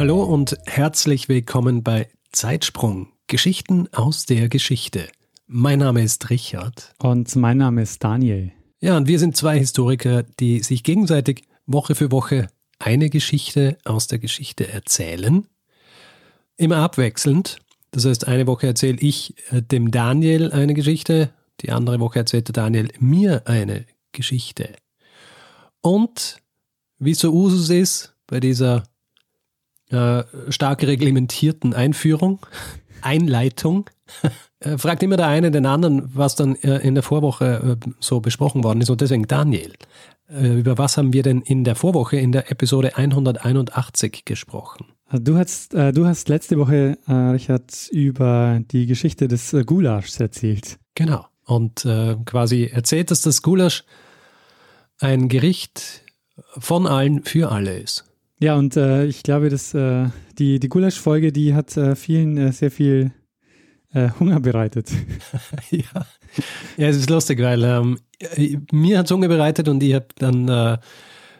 Hallo und herzlich willkommen bei Zeitsprung. Geschichten aus der Geschichte. Mein Name ist Richard. Und mein Name ist Daniel. Ja, und wir sind zwei Historiker, die sich gegenseitig Woche für Woche eine Geschichte aus der Geschichte erzählen. Immer abwechselnd. Das heißt, eine Woche erzähle ich äh, dem Daniel eine Geschichte, die andere Woche erzählt der Daniel mir eine Geschichte. Und wie so Usus ist bei dieser äh, stark reglementierten Einführung, Einleitung, äh, fragt immer der eine den anderen, was dann äh, in der Vorwoche so besprochen worden ist. Und deswegen, Daniel, über was haben wir denn in der Vorwoche in der Episode 181 gesprochen? Du hast, du hast letzte Woche, Richard, über die Geschichte des Gulaschs erzählt. Genau. Und quasi erzählt, dass das Gulasch ein Gericht von allen für alle ist. Ja, und äh, ich glaube, dass äh, die, die Gulasch-Folge, die hat äh, vielen äh, sehr viel äh, Hunger bereitet. ja. ja, es ist lustig, weil ähm, mir hat es Hunger bereitet und ich habe dann, äh,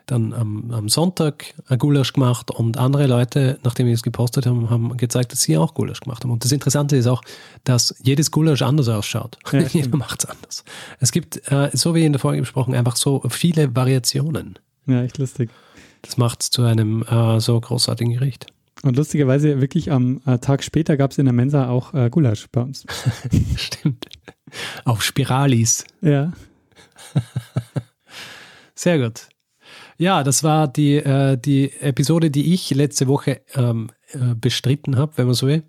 dann am, am, Sonntag Gulasch gemacht und andere Leute, nachdem ich es gepostet habe, haben gezeigt, dass sie auch Gulasch gemacht haben. Und das Interessante ist auch, dass jedes Gulasch anders ausschaut. Ja, Jeder macht es anders. Es gibt, so wie in der Folge besprochen, einfach so viele Variationen. Ja, echt lustig. Das macht es zu einem äh, so großartigen Gericht. Und lustigerweise, wirklich am äh, Tag später gab es in der Mensa auch äh, Gulasch bei uns. Stimmt. Auf Spiralis. Ja. Sehr gut. Ja, das war die, äh, die Episode, die ich letzte Woche ähm, äh, bestritten habe, wenn man so will.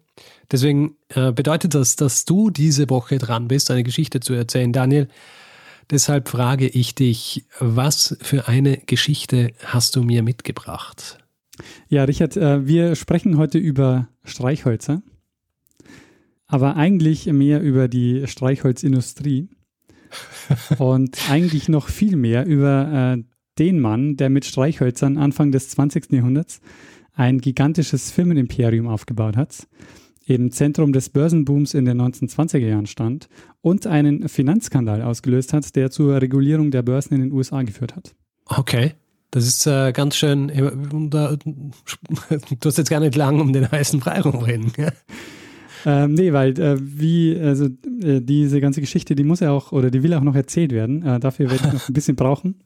Deswegen äh, bedeutet das, dass du diese Woche dran bist, eine Geschichte zu erzählen, Daniel. Deshalb frage ich dich, was für eine Geschichte hast du mir mitgebracht? Ja, Richard, äh, wir sprechen heute über Streichhölzer, aber eigentlich mehr über die Streichholzindustrie und eigentlich noch viel mehr über äh, den Mann, der mit Streichhölzern Anfang des 20. Jahrhunderts ein gigantisches Firmenimperium aufgebaut hat im Zentrum des Börsenbooms in den 1920er Jahren stand und einen Finanzskandal ausgelöst hat, der zur Regulierung der Börsen in den USA geführt hat. Okay. Das ist äh, ganz schön. Äh, du hast jetzt gar nicht lang um den heißen Brei rumreden. Ja? Ähm, nee, weil äh, wie, also äh, diese ganze Geschichte, die muss ja auch oder die will auch noch erzählt werden. Äh, dafür werde ich noch ein bisschen brauchen.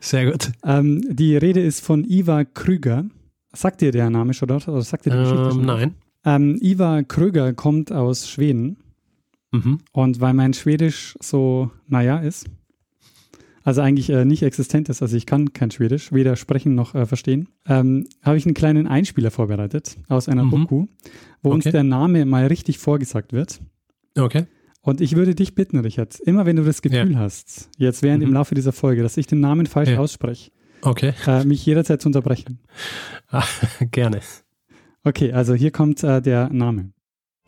Sehr gut. Ähm, die Rede ist von Ivar Krüger. Sagt dir der Name schon dort? Oder sagt dir die Geschichte ähm, schon? Nein. Ähm, Ivar Kröger kommt aus Schweden. Mhm. Und weil mein Schwedisch so, naja, ist, also eigentlich äh, nicht existent ist, also ich kann kein Schwedisch, weder sprechen noch äh, verstehen, ähm, habe ich einen kleinen Einspieler vorbereitet aus einer mhm. Doku, wo okay. uns der Name mal richtig vorgesagt wird. Okay. Und ich würde dich bitten, Richard, immer wenn du das Gefühl ja. hast, jetzt während mhm. im Laufe dieser Folge, dass ich den Namen falsch ja. ausspreche, okay. äh, mich jederzeit zu unterbrechen. Ah, gerne. Okay, also hier kommt äh, der Name.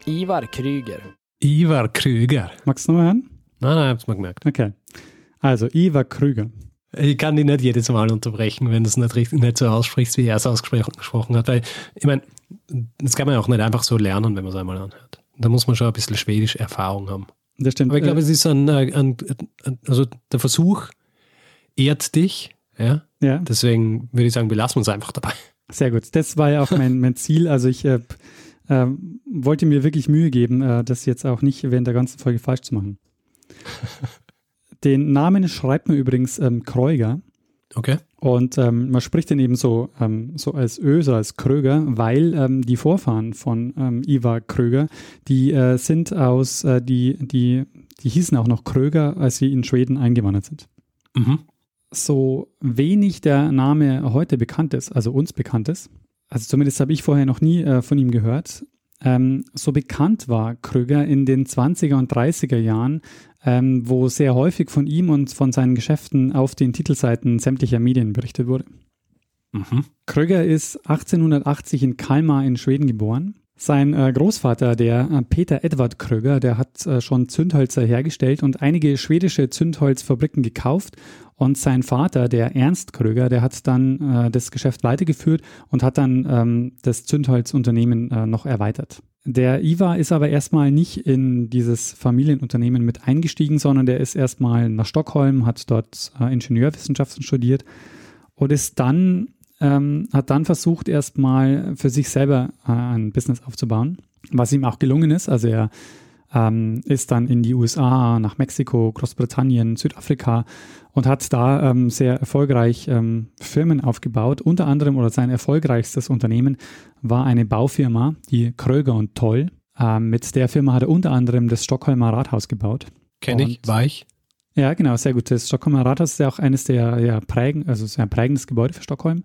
Ivar Krüger. Ivar Krüger. Magst du noch hören? Nein, nein, ich hab's mal gemerkt. Okay. Also Ivar Krüger. Ich kann dich nicht jedes Mal unterbrechen, wenn du es nicht, nicht so aussprichst, wie er es ausgesprochen hat. Weil, ich meine, das kann man ja auch nicht einfach so lernen, wenn man es einmal anhört. Da muss man schon ein bisschen schwedisch Erfahrung haben. Das stimmt. Aber ich glaube, äh, es ist ein, ein, ein, also der Versuch ehrt dich, ja. ja. Deswegen würde ich sagen, wir lassen uns einfach dabei. Sehr gut. Das war ja auch mein, mein Ziel. Also ich äh, äh, wollte mir wirklich Mühe geben, äh, das jetzt auch nicht während der ganzen Folge falsch zu machen. Den Namen schreibt man übrigens ähm, Kreuger. Okay. Und ähm, man spricht den eben so, ähm, so als Öser, als Kröger, weil ähm, die Vorfahren von ähm, Ivar Kröger, die äh, sind aus, äh, die, die, die hießen auch noch Kröger, als sie in Schweden eingewandert sind. Mhm so wenig der Name heute bekannt ist, also uns bekannt ist, also zumindest habe ich vorher noch nie äh, von ihm gehört, ähm, so bekannt war Krüger in den 20er und 30er Jahren, ähm, wo sehr häufig von ihm und von seinen Geschäften auf den Titelseiten sämtlicher Medien berichtet wurde. Mhm. Kröger ist 1880 in Kalmar in Schweden geboren. Sein äh, Großvater, der äh, Peter Edward Kröger, der hat äh, schon Zündhölzer hergestellt und einige schwedische Zündholzfabriken gekauft. Und sein Vater, der Ernst Kröger, der hat dann das Geschäft weitergeführt und hat dann ähm, das Zündholzunternehmen noch erweitert. Der Ivar ist aber erstmal nicht in dieses Familienunternehmen mit eingestiegen, sondern der ist erstmal nach Stockholm, hat dort Ingenieurwissenschaften studiert und ist dann ähm, hat dann versucht, erstmal für sich selber äh, ein Business aufzubauen, was ihm auch gelungen ist. Also er ähm, ist dann in die USA, nach Mexiko, Großbritannien, Südafrika und hat da ähm, sehr erfolgreich ähm, Firmen aufgebaut. Unter anderem oder sein erfolgreichstes Unternehmen war eine Baufirma, die Kröger und Toll. Ähm, mit der Firma hat er unter anderem das Stockholmer Rathaus gebaut. Kenne ich, war ich. Ja, genau, sehr gut. Das Stockholmer Rathaus ist ja auch eines der ja, prägen, also sehr prägendes Gebäude für Stockholm.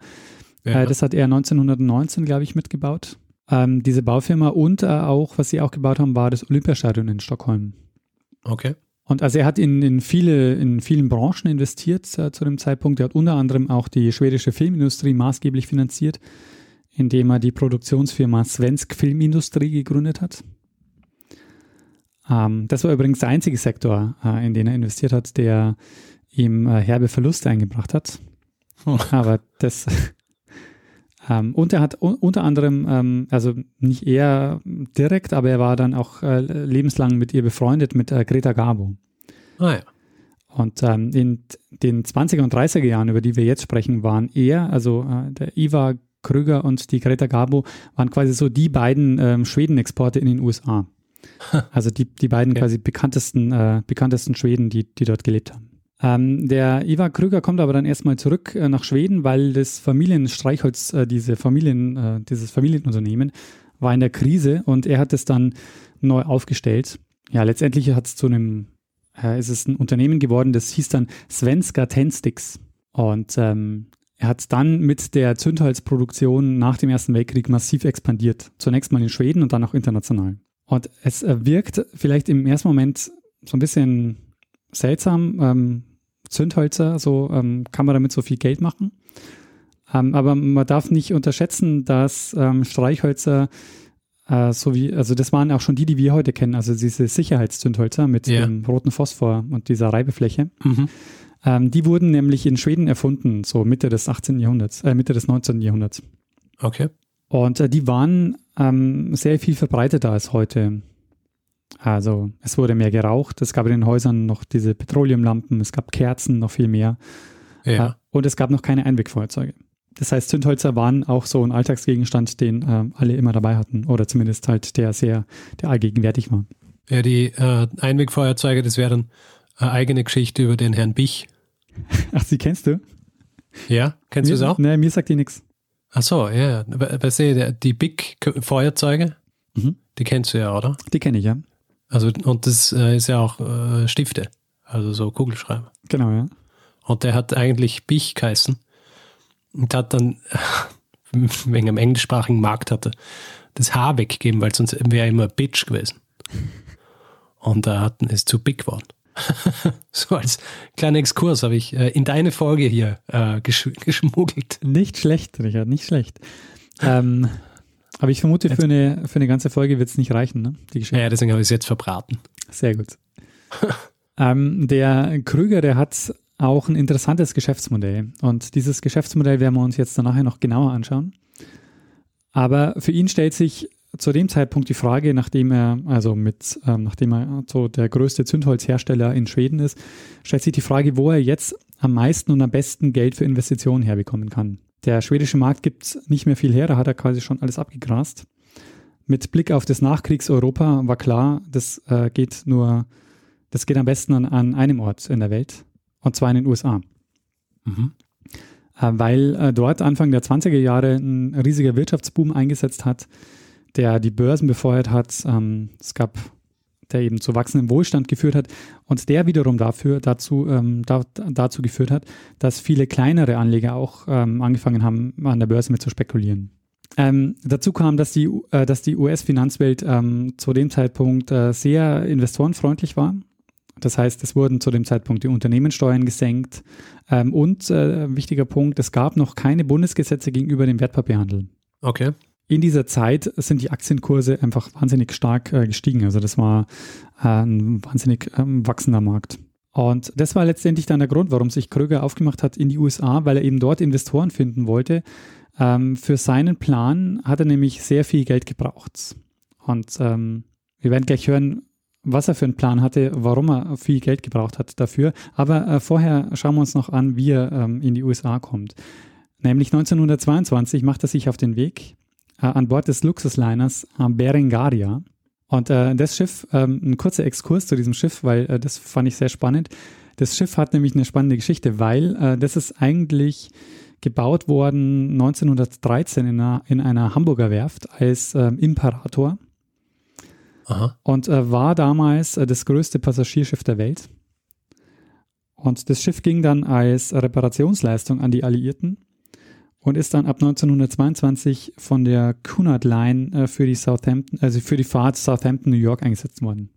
Ja. Äh, das hat er 1919, glaube ich, mitgebaut. Ähm, diese Baufirma und äh, auch, was sie auch gebaut haben, war das Olympiastadion in Stockholm. okay. Und also er hat in, in viele, in vielen Branchen investiert äh, zu dem Zeitpunkt. Er hat unter anderem auch die schwedische Filmindustrie maßgeblich finanziert, indem er die Produktionsfirma Svensk Filmindustrie gegründet hat. Ähm, das war übrigens der einzige Sektor, äh, in den er investiert hat, der ihm äh, herbe Verluste eingebracht hat. Hm. Aber das ähm, und er hat un unter anderem, ähm, also nicht er direkt, aber er war dann auch äh, lebenslang mit ihr befreundet, mit äh, Greta Garbo. Ah ja. Und ähm, in den 20er und 30er Jahren, über die wir jetzt sprechen, waren er, also äh, der Ivar Krüger und die Greta Garbo, waren quasi so die beiden ähm, Schwedenexporte in den USA. Also die, die beiden Okay. quasi bekanntesten, äh, bekanntesten Schweden, die, die dort gelebt haben. Ähm, der Ivar Krüger kommt aber dann erstmal zurück äh, nach Schweden, weil das Familienstreichholz, äh, diese Familien, äh, dieses Familienunternehmen war in der Krise und er hat es dann neu aufgestellt. Ja, letztendlich hat es zu einem, äh, ist es ein Unternehmen geworden, das hieß dann Svenska Tendsticks. Und ähm, er hat dann mit der Zündholzproduktion nach dem Ersten Weltkrieg massiv expandiert. Zunächst mal in Schweden und dann auch international. Und es äh, wirkt vielleicht im ersten Moment so ein bisschen seltsam. Ähm, Zündhölzer, so ähm, kann man damit so viel Geld machen. Ähm, aber man darf nicht unterschätzen, dass ähm, Streichhölzer äh, so wie, also das waren auch schon die, die wir heute kennen, also diese Sicherheitszündhölzer mit Ja. dem roten Phosphor und dieser Reibefläche. Mhm. Ähm, die wurden nämlich in Schweden erfunden, so Mitte des 18. Jahrhunderts, äh, Mitte des 19. Jahrhunderts. Okay. Und äh, die waren ähm, sehr viel verbreiteter als heute. Also es wurde mehr geraucht, es gab in den Häusern noch diese Petroleumlampen, es gab Kerzen, noch viel mehr. Ja. Äh, und es gab noch keine Einwegfeuerzeuge. Das heißt, Zündhölzer waren auch so ein Alltagsgegenstand, den äh, alle immer dabei hatten. Oder zumindest halt der sehr, der allgegenwärtig war. Ja, die äh, Einwegfeuerzeuge, das wäre dann eine eigene Geschichte über den Herrn Bich. Ach, sie kennst du? Ja, kennst du es auch? Nee, mir sagt die nichts. Ach so, ja. We- Weißt du, die Big-Feuerzeuge, Mhm. die kennst du ja, oder? Die kenne ich, ja. Also, und das ist ja auch äh, Stifte, also so Kugelschreiber. Genau, ja. Und der hat eigentlich Bich geheißen und hat dann wegen einem englischsprachigen Markt hatte das H weggegeben, weil sonst wäre immer Bitch gewesen. Und da hat ist zu big geworden. so als kleiner Exkurs habe ich äh, in deine Folge hier äh, gesch geschmuggelt. Nicht schlecht, Richard, nicht schlecht. ähm, aber ich vermute, für eine, für eine ganze Folge wird es nicht reichen, ne? Die Geschichte. Ja, deswegen habe ich es jetzt verbraten. Sehr gut. ähm, der Krüger, der hat auch ein interessantes Geschäftsmodell. Und dieses Geschäftsmodell werden wir uns jetzt dann nachher noch genauer anschauen. Aber für ihn stellt sich zu dem Zeitpunkt die Frage, nachdem er, also mit, ähm, nachdem er so der größte Zündholzhersteller in Schweden ist, stellt sich die Frage, wo er jetzt am meisten und am besten Geld für Investitionen herbekommen kann. Der schwedische Markt gibt nicht mehr viel her, da hat er quasi schon alles abgegrast. Mit Blick auf das Nachkriegseuropa war klar, das äh, geht nur, das geht am besten an, an einem Ort in der Welt, und zwar in den USA. Mhm. Äh, weil äh, dort Anfang der 20er Jahre ein riesiger Wirtschaftsboom eingesetzt hat, der die Börsen befeuert hat. Ähm, es gab, der eben zu wachsendem Wohlstand geführt hat und der wiederum dafür, dazu, ähm, da, dazu geführt hat, dass viele kleinere Anleger auch ähm, angefangen haben, an der Börse mit zu spekulieren. Ähm, dazu kam, dass die, äh, die US-Finanzwelt ähm, zu dem Zeitpunkt äh, sehr investorenfreundlich war. Das heißt, es wurden zu dem Zeitpunkt die Unternehmenssteuern gesenkt. Ähm, und äh, wichtiger Punkt, es gab noch keine Bundesgesetze gegenüber dem Wertpapierhandel. Okay. In dieser Zeit sind die Aktienkurse einfach wahnsinnig stark äh, gestiegen. Also das war äh, ein wahnsinnig ähm, wachsender Markt. Und das war letztendlich dann der Grund, warum sich Kröger aufgemacht hat in die USA, weil er eben dort Investoren finden wollte. Ähm, für seinen Plan hat er nämlich sehr viel Geld gebraucht. Und ähm, wir werden gleich hören, was er für einen Plan hatte, warum er viel Geld gebraucht hat dafür. Aber äh, vorher schauen wir uns noch an, wie er ähm, in die USA kommt. Nämlich 1922 macht er sich auf den Weg an Bord des Luxusliners äh, Berengaria und äh, das Schiff, ähm, ein kurzer Exkurs zu diesem Schiff, weil äh, das fand ich sehr spannend. Das Schiff hat nämlich eine spannende Geschichte, weil äh, das ist eigentlich gebaut worden 1913 in einer, in einer Hamburger Werft als äh, Imperator. Aha. Und äh, war damals äh, das größte Passagierschiff der Welt. Und das Schiff ging dann als Reparationsleistung an die Alliierten und ist dann ab 1922 von der Cunard Line äh, für die Southampton, also für die Fahrt Southampton New York eingesetzt worden.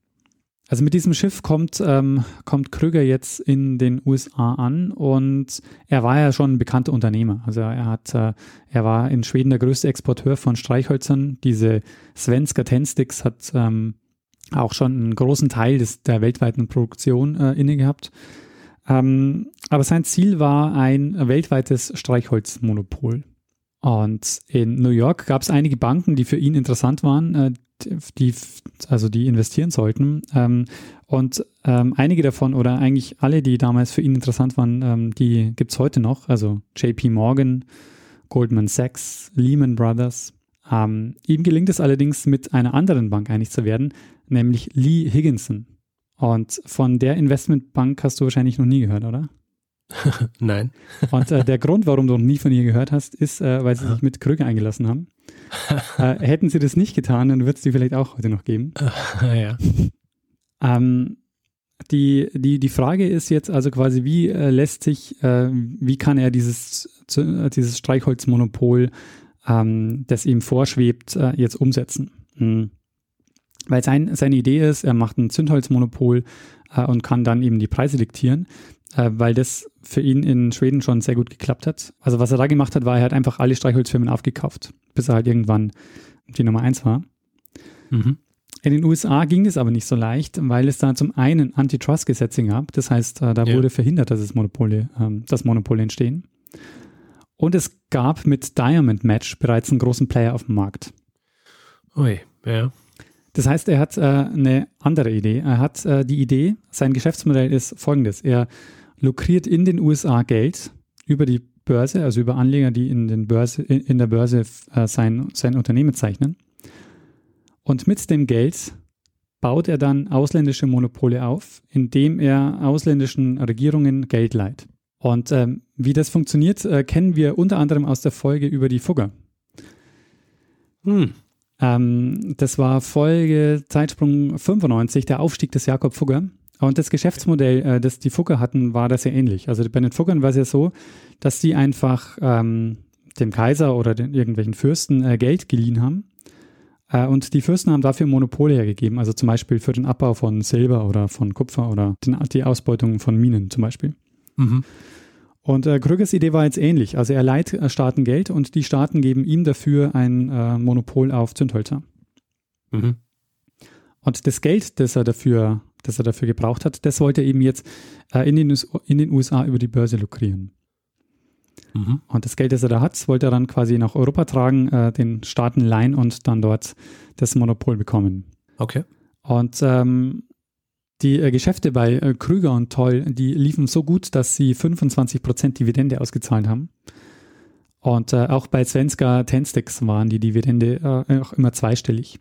Also mit diesem Schiff kommt, ähm, kommt Krüger jetzt in den USA an und er war ja schon ein bekannter Unternehmer. Also er hat, äh, er war in Schweden der größte Exporteur von Streichhölzern. Diese Svenska Tensticks hat ähm, auch schon einen großen Teil des, der weltweiten Produktion äh, inne gehabt. Ähm, aber sein Ziel war ein weltweites Streichholzmonopol. Und in New York gab es einige Banken, die für ihn interessant waren, äh, die, also die investieren sollten. Ähm, und ähm, einige davon oder eigentlich alle, die damals für ihn interessant waren, ähm, die gibt es heute noch. Also JP Morgan, Goldman Sachs, Lehman Brothers. Ähm, ihm gelingt es allerdings, mit einer anderen Bank einig zu werden, nämlich Lee Higginson. Und von der Investmentbank hast du wahrscheinlich noch nie gehört, oder? Nein. Und äh, der Grund, warum du noch nie von ihr gehört hast, ist, äh, weil sie sich mit Krüger eingelassen haben. äh, hätten sie das nicht getan, dann wird es die vielleicht auch heute noch geben. ja. Ähm, die, die, die Frage ist jetzt also quasi, wie äh, lässt sich, äh, wie kann er dieses, dieses Streichholzmonopol, ähm, das ihm vorschwebt, äh, jetzt umsetzen? Hm. Weil sein, seine Idee ist, er macht ein Zündholzmonopol äh, und kann dann eben die Preise diktieren, äh, weil das für ihn in Schweden schon sehr gut geklappt hat. Also was er da gemacht hat, war, er hat einfach alle Streichholzfirmen aufgekauft, bis er halt irgendwann die Nummer eins war. Mhm. In den USA ging das aber nicht so leicht, weil es da zum einen Antitrust-Gesetze gab. Das heißt, äh, da ja. wurde verhindert, dass es Monopole, ähm, dass Monopole entstehen. Und es gab mit Diamond Match bereits einen großen Player auf dem Markt. Ui, ja. Das heißt, er hat äh, eine andere Idee. Er hat äh, die Idee, sein Geschäftsmodell ist folgendes. Er lukriert in den USA Geld über die Börse, also über Anleger, die in, den Börse, in, der Börse äh, sein, sein Unternehmen zeichnen. Und mit dem Geld baut er dann ausländische Monopole auf, indem er ausländischen Regierungen Geld leiht. Und ähm, wie das funktioniert, äh, kennen wir unter anderem aus der Folge über die Fugger. Hm. Ähm, das war Folge Zeitsprung 95, der Aufstieg des Jakob Fugger. Und das Geschäftsmodell, äh, das die Fugger hatten, war das sehr ähnlich. Also bei den Fuggern war es ja so, dass sie einfach ähm, dem Kaiser oder den irgendwelchen Fürsten äh, Geld geliehen haben. Äh, und die Fürsten haben dafür Monopole hergegeben, also zum Beispiel für den Abbau von Silber oder von Kupfer oder den, die Ausbeutung von Minen zum Beispiel. Mhm. Und äh, Krügers Idee war jetzt ähnlich. Also er leiht äh, Staaten Geld und die Staaten geben ihm dafür ein äh, Monopol auf Zündhölzer. Mhm. Und das Geld, das er dafür, das er dafür gebraucht hat, das wollte er eben jetzt äh, in, den, in den USA über die Börse lukrieren. Mhm. Und das Geld, das er da hat, wollte er dann quasi nach Europa tragen, äh, den Staaten leihen und dann dort das Monopol bekommen. Okay. Und ähm, die äh, Geschäfte bei äh, Krüger und Toll, die liefen so gut, dass sie 25% Dividende ausgezahlt haben. Und äh, auch bei Svenska Tenstex waren die Dividende äh, auch immer zweistellig.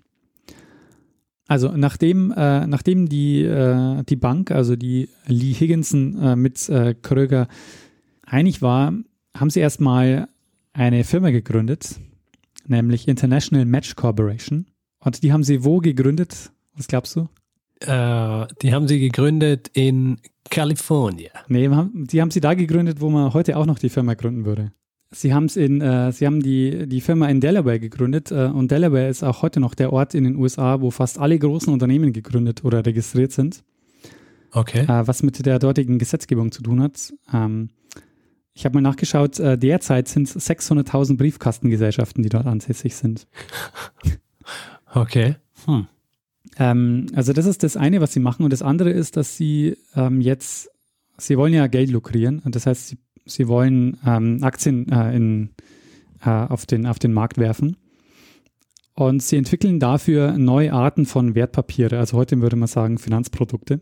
Also nachdem, äh, nachdem die, äh, die Bank, also die Lee Higginson mit Kröger einig war, haben sie erstmal eine Firma gegründet, nämlich International Match Corporation. Und die haben sie wo gegründet? Was glaubst du? Äh, die haben sie gegründet in Kalifornien. Nee, die haben sie da gegründet, wo man heute auch noch die Firma gründen würde. Sie, haben's in, äh, sie haben die, die Firma in Delaware gegründet äh, und Delaware ist auch heute noch der Ort in den USA, wo fast alle großen Unternehmen gegründet oder registriert sind. Okay. äh, was mit der dortigen Gesetzgebung zu tun hat. Ähm, ich habe mal nachgeschaut, äh, derzeit sind es 600.000 Briefkastengesellschaften, die dort ansässig sind. Okay. Hm. Ähm, also das ist das eine, was sie machen. Und das andere ist, dass sie ähm, jetzt, sie wollen ja Geld lukrieren. Und das heißt, sie, sie wollen ähm, Aktien äh, in, äh, auf, den, auf den Markt werfen. Und sie entwickeln dafür neue Arten von Wertpapiere. Also heute würde man sagen Finanzprodukte.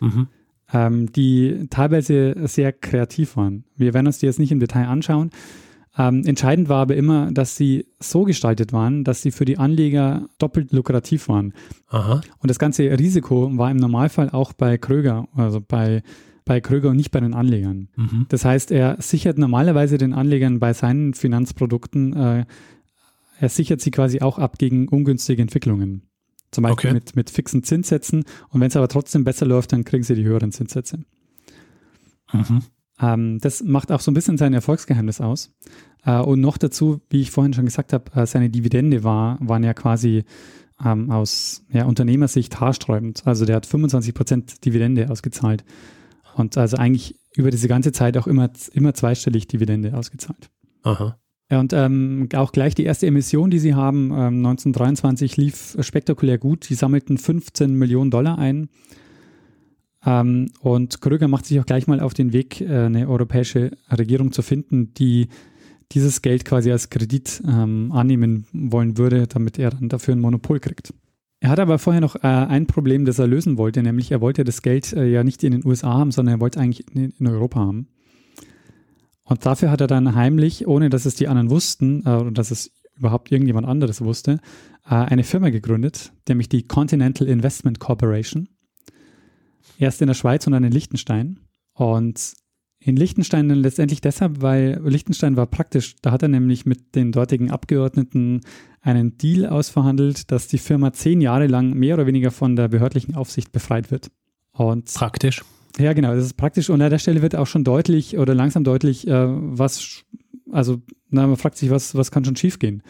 Mhm. ähm, die teilweise sehr kreativ waren. Wir werden uns die jetzt nicht im Detail anschauen. Ähm, entscheidend war aber immer, dass sie so gestaltet waren, dass sie für die Anleger doppelt lukrativ waren. Aha. Und das ganze Risiko war im Normalfall auch bei Kröger, also bei, bei Kröger und nicht bei den Anlegern. Mhm. Das heißt, er sichert normalerweise den Anlegern bei seinen Finanzprodukten, äh, er sichert sie quasi auch ab gegen ungünstige Entwicklungen. Zum Beispiel Okay. mit, mit fixen Zinssätzen. Und wenn es aber trotzdem besser läuft, dann kriegen sie die höheren Zinssätze. Mhm. Ähm, das macht auch so ein bisschen sein Erfolgsgeheimnis aus. Äh, und noch dazu, wie ich vorhin schon gesagt habe, äh, seine Dividende war, waren ja quasi ähm, aus ja, Unternehmersicht haarsträubend. Also der hat 25 Prozent Dividende ausgezahlt. Und also eigentlich über diese ganze Zeit auch immer, immer zweistellig Dividende ausgezahlt. Aha. Ja, und ähm, auch gleich die erste Emission, die sie haben, ähm, 1923 lief spektakulär gut. Die sammelten 15 Millionen Dollar ein. Ähm, und Kröger macht sich auch gleich mal auf den Weg, äh, eine europäische Regierung zu finden, die dieses Geld quasi als Kredit ähm, annehmen wollen würde, damit er dann dafür ein Monopol kriegt. Er hat aber vorher noch äh, ein Problem, das er lösen wollte, nämlich er wollte das Geld äh, ja nicht in den USA haben, sondern er wollte eigentlich in, in Europa haben. Und dafür hat er dann heimlich, ohne dass es die anderen wussten, äh, dass es überhaupt irgendjemand anderes wusste, äh, eine Firma gegründet, nämlich die Continental Investment Corporation. Erst in der Schweiz und dann in Liechtenstein. Und in Liechtenstein dann letztendlich deshalb, weil Liechtenstein war praktisch. Da hat er nämlich mit den dortigen Abgeordneten einen Deal ausverhandelt, dass die Firma zehn Jahre lang mehr oder weniger von der behördlichen Aufsicht befreit wird. Und Praktisch. ja, genau, das ist praktisch. Und an der Stelle wird auch schon deutlich oder langsam deutlich, äh, was, also, na, man fragt sich, was, was kann schon schiefgehen?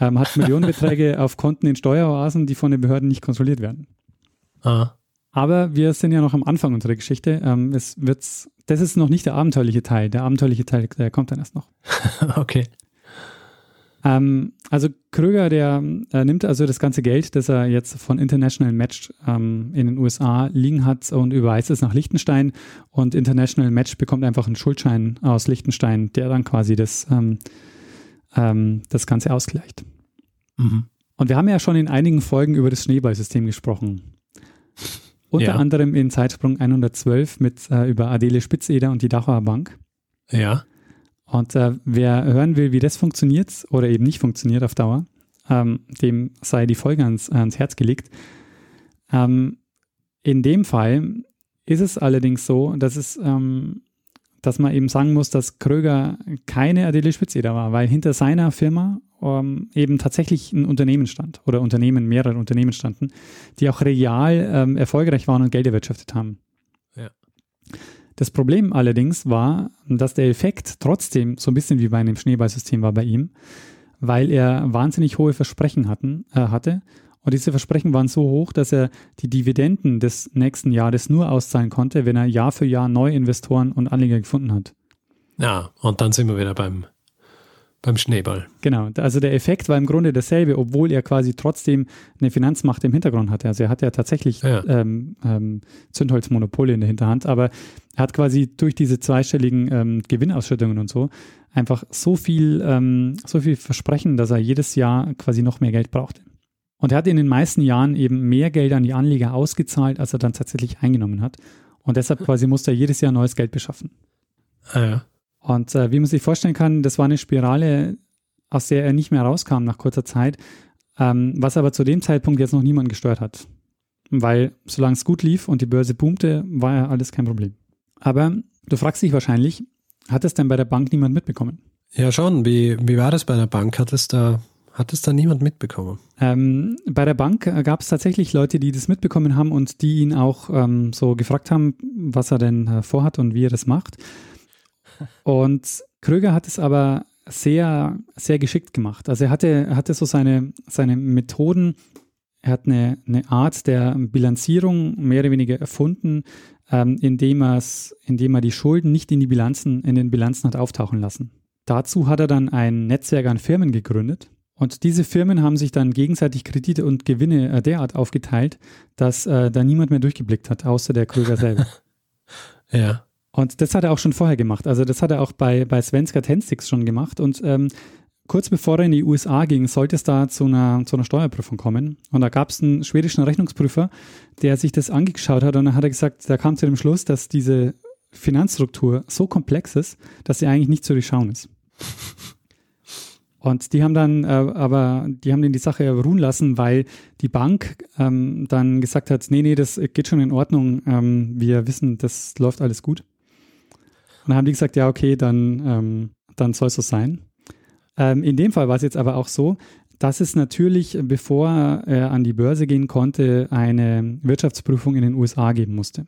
Ähm, hat Millionenbeträge auf Konten in Steueroasen, die von den Behörden nicht kontrolliert werden. Ah. Aber wir sind ja noch am Anfang unserer Geschichte. Ähm, es wird's, das ist noch nicht der abenteuerliche Teil. Der abenteuerliche Teil, der kommt dann erst noch. Okay. Ähm, also Kröger, der äh, nimmt also das ganze Geld, das er jetzt von International Match ähm, in den USA liegen hat und überweist es nach Liechtenstein und International Match bekommt einfach einen Schuldschein aus Liechtenstein, der dann quasi das, ähm, ähm, das Ganze ausgleicht. Mhm. Und wir haben ja schon in einigen Folgen über das Schneeballsystem gesprochen. Unter Ja. anderem in Zeitsprung 112 mit äh, über Adele Spitzeder und die Dachauer Bank. Ja. Und äh, wer hören will, wie das funktioniert oder eben nicht funktioniert auf Dauer, ähm, dem sei die Folge ans, ans Herz gelegt. Ähm, in dem Fall ist es allerdings so, dass es, ähm, dass man eben sagen muss, dass Kröger keine Adele Spitzeder war, weil hinter seiner Firma ähm, eben tatsächlich ein Unternehmen stand oder Unternehmen, mehrere Unternehmen standen, die auch real ähm, erfolgreich waren und Geld erwirtschaftet haben. Ja. Das Problem allerdings war, dass der Effekt trotzdem so ein bisschen wie bei einem Schneeballsystem war bei ihm, weil er wahnsinnig hohe Versprechen hatten, äh, hatte. Und diese Versprechen waren so hoch, dass er die Dividenden des nächsten Jahres nur auszahlen konnte, wenn er Jahr für Jahr neue Investoren und Anleger gefunden hat. Ja, und dann sind wir wieder beim, beim Schneeball. Genau, also der Effekt war im Grunde dasselbe, obwohl er quasi trotzdem eine Finanzmacht im Hintergrund hatte. Also er hatte ja tatsächlich Ja. Ähm, ähm, Zündholzmonopole in der Hinterhand, aber er hat quasi durch diese zweistelligen ähm, Gewinnausschüttungen und so einfach so viel, ähm, so viel Versprechen, dass er jedes Jahr quasi noch mehr Geld brauchte. Und er hat in den meisten Jahren eben mehr Geld an die Anleger ausgezahlt, als er dann tatsächlich eingenommen hat. Und deshalb quasi musste er jedes Jahr neues Geld beschaffen. Ah, ja. Und äh, wie man sich vorstellen kann, das war eine Spirale, aus der er nicht mehr rauskam nach kurzer Zeit, ähm, was aber zu dem Zeitpunkt jetzt noch niemand gestört hat. Weil solange es gut lief und die Börse boomte, war ja alles kein Problem. Aber du fragst dich wahrscheinlich, hat es denn bei der Bank niemand mitbekommen? Ja, schon. Wie, wie war das bei der Bank? Hat es da, hat es da niemand mitbekommen? Ähm, bei der Bank äh, gab es tatsächlich Leute, die das mitbekommen haben und die ihn auch ähm, so gefragt haben, was er denn äh, vorhat und wie er das macht. Und Kröger hat es aber sehr, sehr geschickt gemacht. Also er hatte, hatte so seine, seine Methoden. er hat eine, eine Art der Bilanzierung mehr oder weniger erfunden, ähm, indem, indem er die Schulden nicht in die Bilanzen, in den Bilanzen hat auftauchen lassen. Dazu hat er dann ein Netzwerk an Firmen gegründet. Und diese Firmen haben sich dann gegenseitig Kredite und Gewinne äh, derart aufgeteilt, dass äh, da niemand mehr durchgeblickt hat, außer der Kröger selber. ja. Und das hat er auch schon vorher gemacht. Also das hat er auch bei, bei Svenska Tenstix schon gemacht. Und ähm, kurz bevor er in die USA ging, sollte es da zu einer, zu einer Steuerprüfung kommen. Und da gab es einen schwedischen Rechnungsprüfer, der sich das angeschaut hat und dann hat er gesagt, der kam zu dem Schluss, dass diese Finanzstruktur so komplex ist, dass sie eigentlich nicht zu durchschauen ist. Und die haben dann äh, aber, die haben dann die Sache ruhen lassen, weil die Bank ähm, dann gesagt hat, nee, nee, das geht schon in Ordnung, ähm, wir wissen, das läuft alles gut. Dann haben die gesagt, ja, okay, dann, ähm, dann soll es so sein. Ähm, in dem Fall war es jetzt aber auch so, dass es natürlich, bevor er an die Börse gehen konnte, eine Wirtschaftsprüfung in den USA geben musste.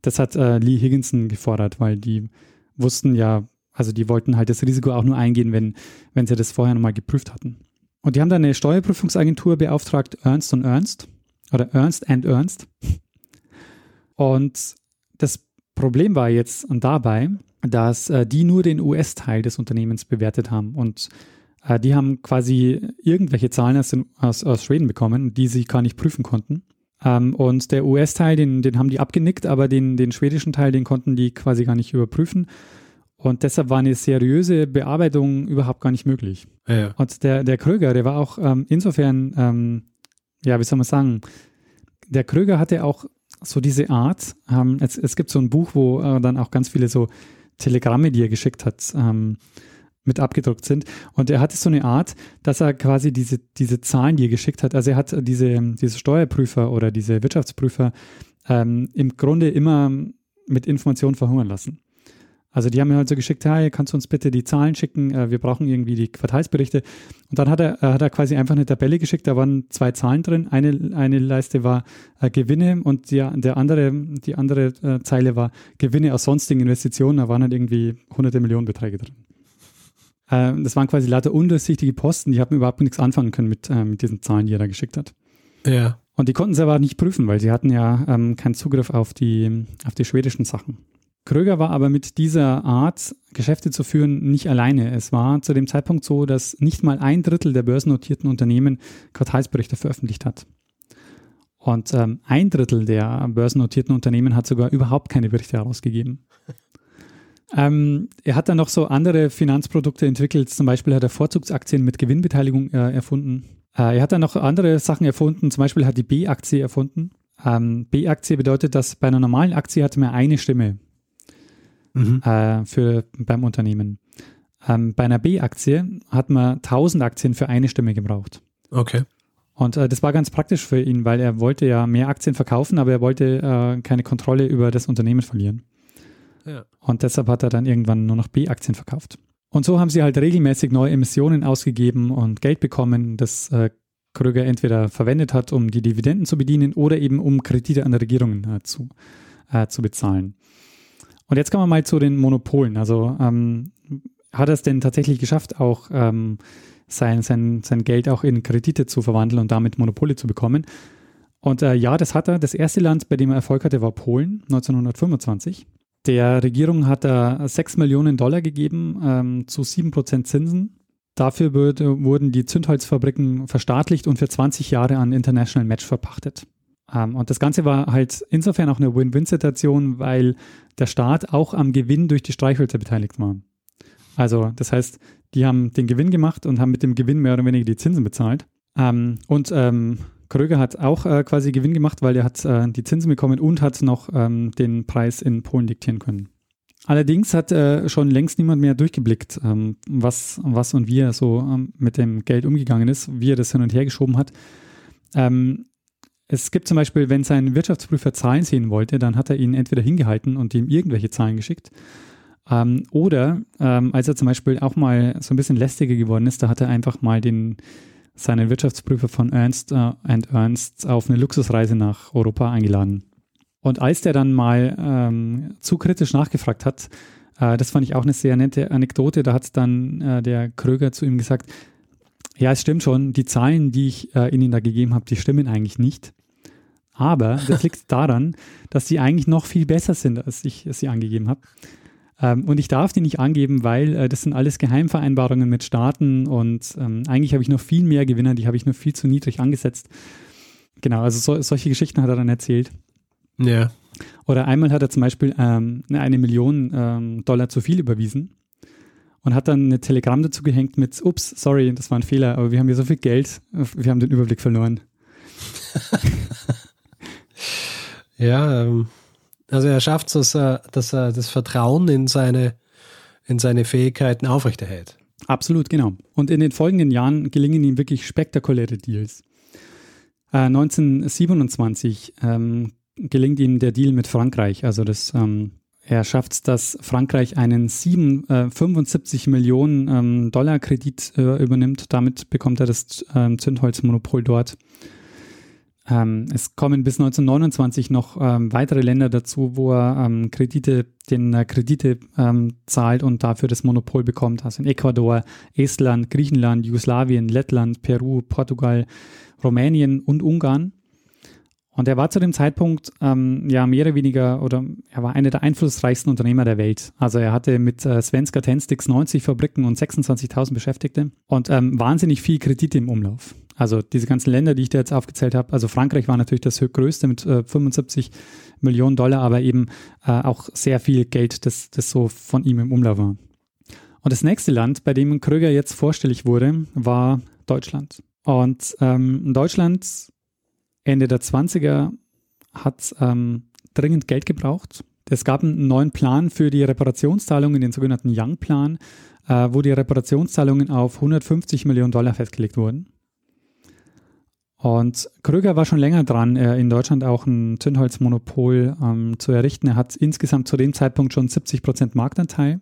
Das hat äh, Lee Higginson gefordert, weil die wussten ja, also die wollten halt das Risiko auch nur eingehen, wenn, wenn sie das vorher nochmal geprüft hatten. Und die haben dann eine Steuerprüfungsagentur beauftragt, Ernst und Ernst oder Ernst Ernst. Und das Problem war jetzt dabei, dass äh, die nur den US-Teil des Unternehmens bewertet haben und äh, die haben quasi irgendwelche Zahlen aus, aus, aus Schweden bekommen, die sie gar nicht prüfen konnten. Ähm, und der US-Teil, den, den haben die abgenickt, aber den, den schwedischen Teil, den konnten die quasi gar nicht überprüfen. Und deshalb war eine seriöse Bearbeitung überhaupt gar nicht möglich. Ja. Und der, der Kröger, der war auch ähm, insofern, ähm, ja, wie soll man sagen, der Kröger hatte auch so diese Art, ähm, es, es gibt so ein Buch, wo äh, dann auch ganz viele so Telegramme, die er geschickt hat, ähm, mit abgedruckt sind. Und er hatte so eine Art, dass er quasi diese, diese Zahlen, die er geschickt hat, also er hat diese, diese Steuerprüfer oder diese Wirtschaftsprüfer ähm, im Grunde immer mit Informationen verhungern lassen. Also die haben mir halt so geschickt, hey, kannst du uns bitte die Zahlen schicken? Äh, wir brauchen irgendwie die Quartalsberichte. Und dann hat er, äh, hat er quasi einfach eine Tabelle geschickt, da waren zwei Zahlen drin. Eine, eine Leiste war äh, Gewinne und die, der andere, die andere äh, Zeile war Gewinne aus sonstigen Investitionen. Da waren halt irgendwie hunderte Millionen Beträge drin. Äh, das waren quasi lauter undurchsichtige Posten, die haben überhaupt nichts anfangen können mit, äh, mit diesen Zahlen, die er da geschickt hat. Ja. Und die konnten sie aber nicht prüfen, weil sie hatten ja ähm, keinen Zugriff auf die, auf die schwedischen Sachen. Kröger war aber mit dieser Art, Geschäfte zu führen, nicht alleine. Es war zu dem Zeitpunkt so, dass nicht mal ein Drittel der börsennotierten Unternehmen Quartalsberichte veröffentlicht hat. Und ähm, ein Drittel der börsennotierten Unternehmen hat sogar überhaupt keine Berichte herausgegeben. ähm, er hat dann noch so andere Finanzprodukte entwickelt. Zum Beispiel hat er Vorzugsaktien mit Gewinnbeteiligung äh, erfunden. Äh, er hat dann noch andere Sachen erfunden. Zum Beispiel hat die B-Aktie erfunden. Ähm, B-Aktie bedeutet, dass bei einer normalen Aktie hat man eine Stimme mhm. äh, für, beim Unternehmen. Ähm, bei einer B-Aktie hat man 1000 Aktien für eine Stimme gebraucht. Okay. Und äh, das war ganz praktisch für ihn, weil er wollte ja mehr Aktien verkaufen, aber er wollte äh, keine Kontrolle über das Unternehmen verlieren. Ja. Und deshalb hat er dann irgendwann nur noch B-Aktien verkauft. Und so haben sie halt regelmäßig neue Emissionen ausgegeben und Geld bekommen, das äh, Kröger entweder verwendet hat, um die Dividenden zu bedienen oder eben um Kredite an Regierungen äh, zu, äh, zu bezahlen. Und jetzt kommen wir mal zu den Monopolen. Also ähm, hat er es denn tatsächlich geschafft, auch ähm, sein, sein, sein Geld auch in Kredite zu verwandeln und damit Monopole zu bekommen? Und äh, ja, das hat er. Das erste Land, bei dem er Erfolg hatte, war Polen 1925. Der Regierung hat er 6 Millionen Dollar gegeben ähm, zu 7% Zinsen. Dafür wurde, wurden die Zündholzfabriken verstaatlicht und für 20 Jahre an International Match verpachtet. Ähm, und das Ganze war halt insofern auch eine Win-Win-Situation, weil der Staat auch am Gewinn durch die Streichhölzer beteiligt war. Also, das heißt, die haben den Gewinn gemacht und haben mit dem Gewinn mehr oder weniger die Zinsen bezahlt. Ähm, und ähm, Kröger hat auch äh, quasi Gewinn gemacht, weil er hat äh, die Zinsen bekommen und hat noch ähm, den Preis in Polen diktieren können. Allerdings hat äh, schon längst niemand mehr durchgeblickt, ähm, was, was und wie er so ähm, mit dem Geld umgegangen ist, wie er das hin und her geschoben hat. Ähm, es gibt zum Beispiel, wenn sein Wirtschaftsprüfer Zahlen sehen wollte, dann hat er ihn entweder hingehalten und ihm irgendwelche Zahlen geschickt. Ähm, oder ähm, als er zum Beispiel auch mal so ein bisschen lästiger geworden ist, da hat er einfach mal den, seinen Wirtschaftsprüfer von Ernst äh, Ernst auf eine Luxusreise nach Europa eingeladen. Und als der dann mal ähm, zu kritisch nachgefragt hat, äh, das fand ich auch eine sehr nette Anekdote, da hat dann äh, der Kröger zu ihm gesagt, Ja, es stimmt schon. Die Zahlen, die ich äh, Ihnen da gegeben habe, die stimmen eigentlich nicht. Aber das liegt daran, dass sie eigentlich noch viel besser sind, als ich sie angegeben habe. Ähm, und ich darf die nicht angeben, weil äh, das sind alles Geheimvereinbarungen mit Staaten und ähm, eigentlich habe ich noch viel mehr Gewinner, die habe ich nur viel zu niedrig angesetzt. Genau, also so, solche Geschichten hat er dann erzählt. Ja. Oder einmal hat er zum Beispiel ähm, eine Million ähm, Dollar zu viel überwiesen und hat dann eine Telegramm dazu gehängt mit, ups, sorry, das war ein Fehler, aber wir haben hier so viel Geld, wir haben den Überblick verloren. ja, ähm, also er schafft es, dass er, dass er das Vertrauen in seine, in seine Fähigkeiten aufrechterhält. Absolut, genau. Und in den folgenden Jahren gelingen ihm wirklich spektakuläre Deals. Äh, 1927 ähm, gelingt ihm der Deal mit Frankreich. Also das, ähm, er schafft es, dass Frankreich einen 7, äh, 75 Millionen ähm, Dollar Kredit äh, übernimmt. Damit bekommt er das ähm, Zündholzmonopol dort. Ähm, es kommen bis 1929 noch ähm, weitere Länder dazu, wo er ähm, Kredite, den äh, Kredite ähm, zahlt und dafür das Monopol bekommt. Also in Ecuador, Estland, Griechenland, Jugoslawien, Lettland, Peru, Portugal, Rumänien und Ungarn. Und er war zu dem Zeitpunkt ähm, ja mehr oder weniger oder er war einer der einflussreichsten Unternehmer der Welt. Also er hatte mit äh, Svenska Tenstix 90 Fabriken und 26.000 Beschäftigte und ähm, wahnsinnig viel Kredite im Umlauf. Also diese ganzen Länder, die ich dir jetzt aufgezählt habe, also Frankreich war natürlich das größte mit äh, 75 Millionen Dollar, aber eben äh, auch sehr viel Geld, das, das so von ihm im Umlauf war. Und das nächste Land, bei dem Kröger jetzt vorstellig wurde, war Deutschland. Und ähm, Deutschland Ende der 20er hat ähm, dringend Geld gebraucht. Es gab einen neuen Plan für die Reparationszahlungen, den sogenannten Young-Plan, äh, wo die Reparationszahlungen auf 150 Millionen Dollar festgelegt wurden. Und Kröger war schon länger dran, äh, in Deutschland auch ein Zündholzmonopol ähm, zu errichten. Er hat insgesamt zu dem Zeitpunkt schon 70 Prozent Marktanteil,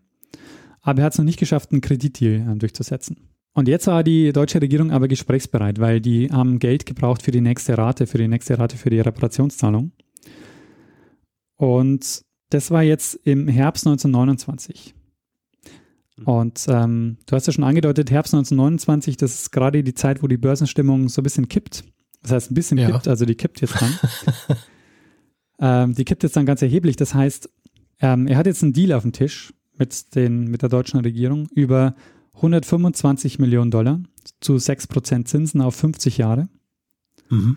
aber er hat es noch nicht geschafft, einen Kreditdeal äh, durchzusetzen. Und jetzt war die deutsche Regierung aber gesprächsbereit, weil die haben Geld gebraucht für die nächste Rate, für die nächste Rate für die Reparationszahlung. Und das war jetzt im Herbst 1929. Mhm. Und ähm, du hast ja schon angedeutet, Herbst 1929, das ist gerade die Zeit, wo die Börsenstimmung so ein bisschen kippt. Das heißt, ein bisschen ja. kippt, also die kippt jetzt dann. ähm, die kippt jetzt dann ganz erheblich. Das heißt, ähm, er hat jetzt einen Deal auf dem Tisch mit, den, mit der deutschen Regierung über 125 Millionen Dollar zu 6% Zinsen auf 50 Jahre. Mhm.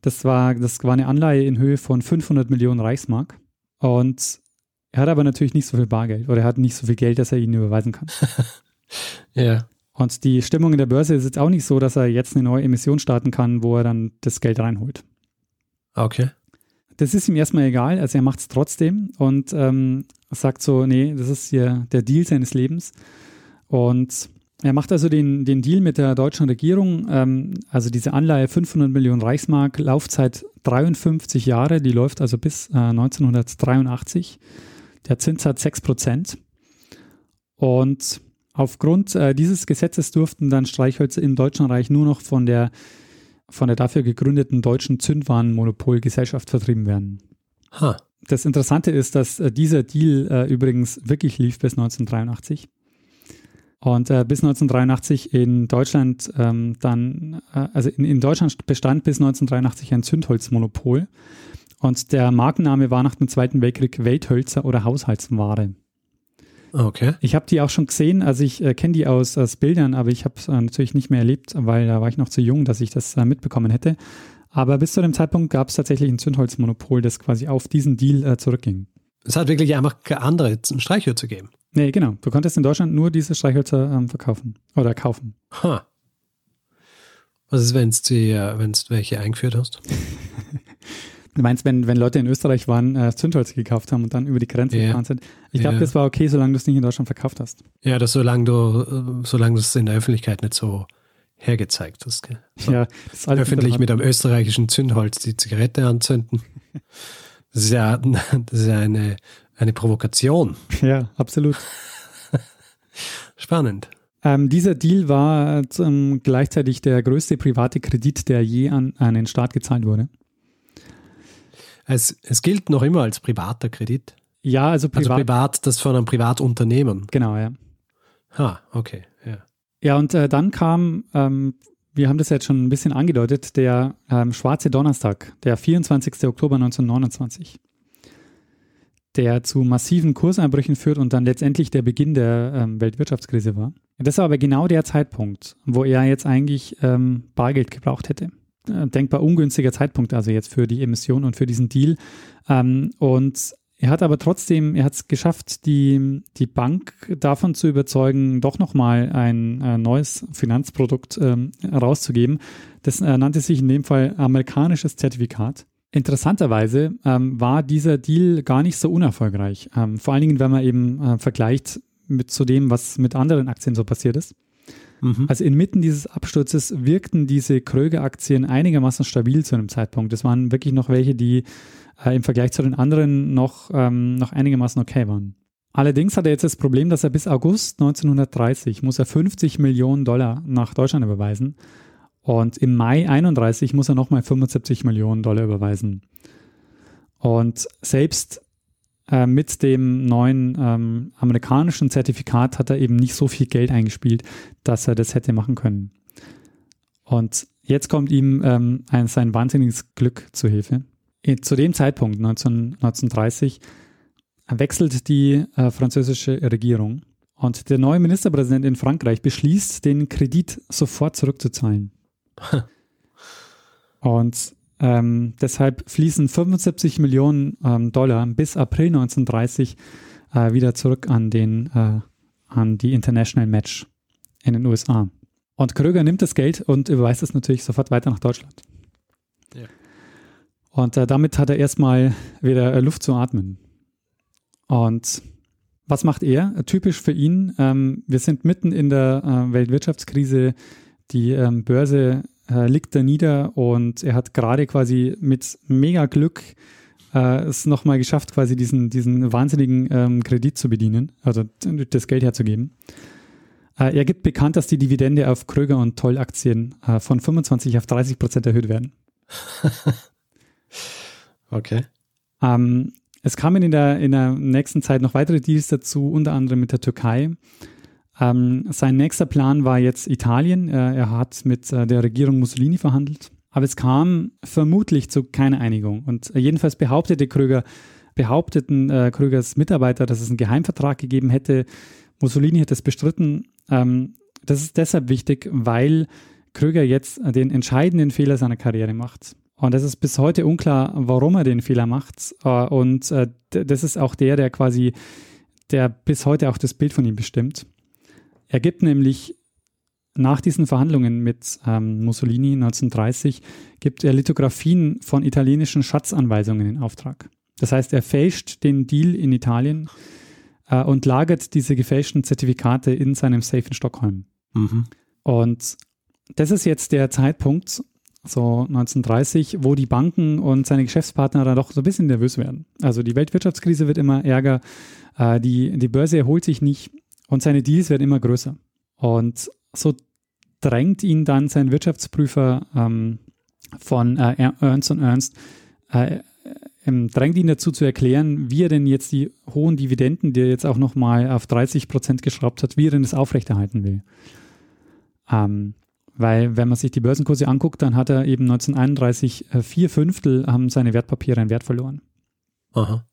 Das, war, das war eine Anleihe in Höhe von 500 Millionen Reichsmark. Und er hat aber natürlich nicht so viel Bargeld oder er hat nicht so viel Geld, dass er ihnen überweisen kann. ja. Und die Stimmung in der Börse ist jetzt auch nicht so, dass er jetzt eine neue Emission starten kann, wo er dann das Geld reinholt. Okay. Das ist ihm erstmal egal, also er macht es trotzdem und ähm, sagt so, nee, das ist hier der Deal seines Lebens. Und er macht also den, den Deal mit der deutschen Regierung, ähm, also diese Anleihe 500 Millionen Reichsmark, Laufzeit 53 Jahre, die läuft also bis äh, 1983. Der Zins hat 6 Prozent. Und aufgrund äh, dieses Gesetzes durften dann Streichhölzer im Deutschen Reich nur noch von der, von der dafür gegründeten deutschen Zündwarenmonopolgesellschaft vertrieben werden. Huh. Das Interessante ist, dass äh, dieser Deal äh, übrigens wirklich lief bis 1983. Und äh, bis 1983 in Deutschland ähm, dann, äh, also in, in Deutschland bestand bis 1983 ein Zündholzmonopol. Und der Markenname war nach dem Zweiten Weltkrieg Welthölzer oder Haushaltsware. Okay. Ich habe die auch schon gesehen, also ich äh, kenne die aus, aus Bildern, aber ich habe es äh, natürlich nicht mehr erlebt, weil da war ich noch zu jung, dass ich das äh, mitbekommen hätte. Aber bis zu dem Zeitpunkt gab es tatsächlich ein Zündholzmonopol, das quasi auf diesen Deal äh, zurückging. Es hat wirklich einfach keine andere Streichhölzer gegeben. Nee, genau. Du konntest in Deutschland nur diese Streichhölzer ähm, verkaufen oder kaufen. Ha. Was ist, wenn du äh, welche eingeführt hast? du meinst, wenn, wenn Leute in Österreich waren, äh, Zündholz gekauft haben und dann über die Grenze ja. gefahren sind? Ich glaube, ja. das war okay, solange du es nicht in Deutschland verkauft hast. Ja, das solange du, äh, solange du es in der Öffentlichkeit nicht so hergezeigt hast. So ja, öffentlich mit einem österreichischen Zündholz die Zigarette anzünden. Das ist ja, das ist ja eine, eine Provokation. Ja, absolut. Spannend. Ähm, dieser Deal war ähm, gleichzeitig der größte private Kredit, der je an, an den Staat gezahlt wurde. Es, es gilt noch immer als privater Kredit. Ja, also privat. Also privat, das von einem Privatunternehmen. Genau, ja. Ha, okay, ja. Ja, und äh, dann kam, ähm, wir haben das jetzt schon ein bisschen angedeutet, der ähm, Schwarze Donnerstag, der 24. Oktober 1929, der zu massiven Kurseinbrüchen führt und dann letztendlich der Beginn der ähm, Weltwirtschaftskrise war. Das war aber genau der Zeitpunkt, wo er jetzt eigentlich ähm, Bargeld gebraucht hätte. Äh, denkbar ungünstiger Zeitpunkt also jetzt für die Emission und für diesen Deal. Ähm, und er hat aber trotzdem, er hat es geschafft, die, die Bank davon zu überzeugen, doch nochmal ein äh, neues Finanzprodukt ähm, rauszugeben. Das äh, nannte sich in dem Fall amerikanisches Zertifikat. Interessanterweise ähm, war dieser Deal gar nicht so unerfolgreich. Ähm, vor allen Dingen, wenn man eben äh, vergleicht mit zu dem, was mit anderen Aktien so passiert ist. Mhm. Also inmitten dieses Absturzes wirkten diese Kröger-Aktien einigermaßen stabil zu einem Zeitpunkt. Das waren wirklich noch welche, die äh, im Vergleich zu den anderen noch, ähm, noch einigermaßen okay waren. Allerdings hat er jetzt das Problem, dass er bis August 1930 muss er 50 Millionen Dollar nach Deutschland überweisen und im Mai 31 muss er nochmal 75 Millionen Dollar überweisen. Und selbst äh, mit dem neuen ähm, amerikanischen Zertifikat hat er eben nicht so viel Geld eingespielt, dass er das hätte machen können. Und jetzt kommt ihm ähm, ein, sein wahnsinniges Glück zu Hilfe. Zu dem Zeitpunkt, 19, 1930, wechselt die äh, französische Regierung und der neue Ministerpräsident in Frankreich beschließt, den Kredit sofort zurückzuzahlen. und ähm, deshalb fließen 75 Millionen ähm, Dollar bis April 1930 äh, wieder zurück an, den, äh, an die International Match in den USA. Und Kröger nimmt das Geld und überweist es natürlich sofort weiter nach Deutschland. Ja. Und äh, damit hat er erstmal wieder äh, Luft zu atmen. Und was macht er? Typisch für ihn, ähm, wir sind mitten in der äh, Weltwirtschaftskrise, die ähm, Börse äh, liegt da nieder und er hat gerade quasi mit mega Glück äh, es nochmal geschafft, quasi diesen, diesen wahnsinnigen ähm, Kredit zu bedienen, also das Geld herzugeben. Äh, er gibt bekannt, dass die Dividende auf Kröger und Toll-Aktien äh, von 25 auf 30 Prozent erhöht werden. Okay. Ähm, es kamen in der, in der nächsten Zeit noch weitere Deals dazu, unter anderem mit der Türkei. Ähm, sein nächster Plan war jetzt Italien. Äh, er hat mit äh, der Regierung Mussolini verhandelt. Aber es kam vermutlich zu keiner Einigung. Und äh, jedenfalls behauptete Krüger, behaupteten äh, Krügers Mitarbeiter, dass es einen Geheimvertrag gegeben hätte. Mussolini hat es bestritten. Ähm, das ist deshalb wichtig, weil Krüger jetzt den entscheidenden Fehler seiner Karriere macht. Und es ist bis heute unklar, warum er den Fehler macht. Äh, und äh, das ist auch der, der quasi, der bis heute auch das Bild von ihm bestimmt. Er gibt nämlich nach diesen Verhandlungen mit ähm, Mussolini 1930, gibt er Lithografien von italienischen Schatzanweisungen in Auftrag. Das heißt, er fälscht den Deal in Italien äh, und lagert diese gefälschten Zertifikate in seinem Safe in Stockholm. Mhm. Und das ist jetzt der Zeitpunkt, so 1930, wo die Banken und seine Geschäftspartner dann doch so ein bisschen nervös werden. Also die Weltwirtschaftskrise wird immer ärger, äh, die, die Börse erholt sich nicht und seine Deals werden immer größer. Und so drängt ihn dann sein Wirtschaftsprüfer ähm, von äh, Ernst Ernst, äh, ähm, drängt ihn dazu zu erklären, wie er denn jetzt die hohen Dividenden, die er jetzt auch nochmal auf 30 Prozent geschraubt hat, wie er denn das aufrechterhalten will. Ähm, weil wenn man sich die Börsenkurse anguckt, dann hat er eben 1931 äh, vier Fünftel haben seine Wertpapiere einen Wert verloren. Aha.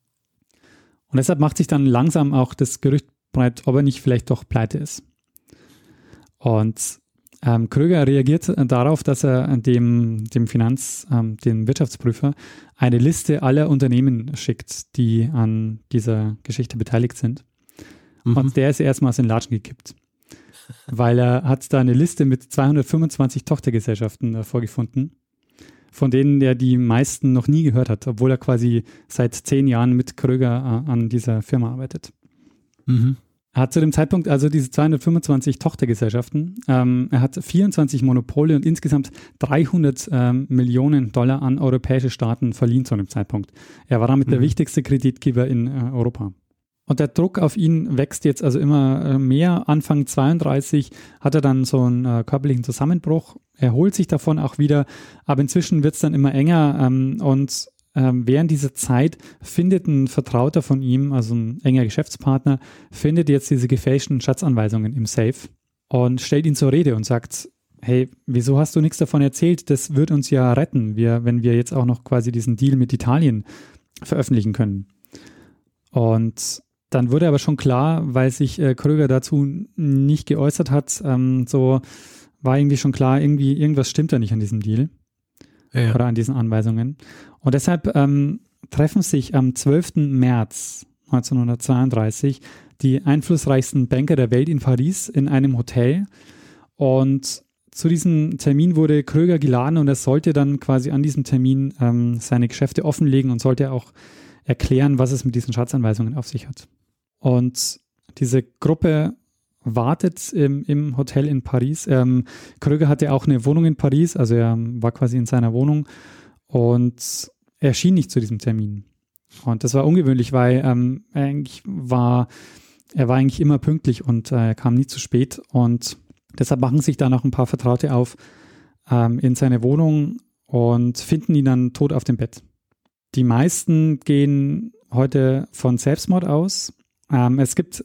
Und deshalb macht sich dann langsam auch das Gerücht breit, ob er nicht vielleicht doch pleite ist. Und ähm, Kröger reagiert darauf, dass er dem, dem Finanz, ähm, dem Wirtschaftsprüfer eine Liste aller Unternehmen schickt, die an dieser Geschichte beteiligt sind. Mhm. Und der ist erstmals in Latschen gekippt weil er hat da eine Liste mit 225 Tochtergesellschaften äh, vorgefunden, von denen er die meisten noch nie gehört hat, obwohl er quasi seit zehn Jahren mit Kröger äh, an dieser Firma arbeitet. Mhm. Er hat zu dem Zeitpunkt also diese 225 Tochtergesellschaften. Ähm, er hat 24 Monopole und insgesamt 300 ähm, Millionen Dollar an europäische Staaten verliehen zu dem Zeitpunkt. Er war damit mhm. der wichtigste Kreditgeber in äh, Europa. Und der Druck auf ihn wächst jetzt also immer äh, mehr. Anfang 32 hat er dann so einen äh, körperlichen Zusammenbruch. Er holt sich davon auch wieder, aber inzwischen wird es dann immer enger. Ähm, und ähm, während dieser Zeit findet ein Vertrauter von ihm, also ein enger Geschäftspartner, findet jetzt diese gefälschten Schatzanweisungen im Safe. und stellt ihn zur Rede und sagt, hey, wieso hast du nichts davon erzählt? Das wird uns ja retten, wir, wenn wir jetzt auch noch quasi diesen Deal mit Italien veröffentlichen können. Und dann wurde aber schon klar, weil sich äh, Kröger dazu nicht geäußert hat, ähm, so war irgendwie schon klar, irgendwie irgendwas stimmt da nicht an diesem Deal ja. oder an diesen Anweisungen. Und deshalb ähm, treffen sich am 12. März 1932 die einflussreichsten Banker der Welt in Paris in einem Hotel. Und zu diesem Termin wurde Kröger geladen und er sollte dann quasi an diesem Termin ähm, seine Geschäfte offenlegen und sollte auch erklären, was es mit diesen Schatzanweisungen auf sich hat. Und diese Gruppe wartet im, im Hotel in Paris. Ähm, Kröger hatte auch eine Wohnung in Paris, also er war quasi in seiner Wohnung und er erschien nicht zu diesem Termin. Und das war ungewöhnlich, weil ähm, er eigentlich war, er war eigentlich immer pünktlich und äh, kam nie zu spät. Und deshalb machen sich da noch ein paar Vertraute auf ähm, in seine Wohnung und finden ihn dann tot auf dem Bett. Die meisten gehen heute von Selbstmord aus. Ähm, es gibt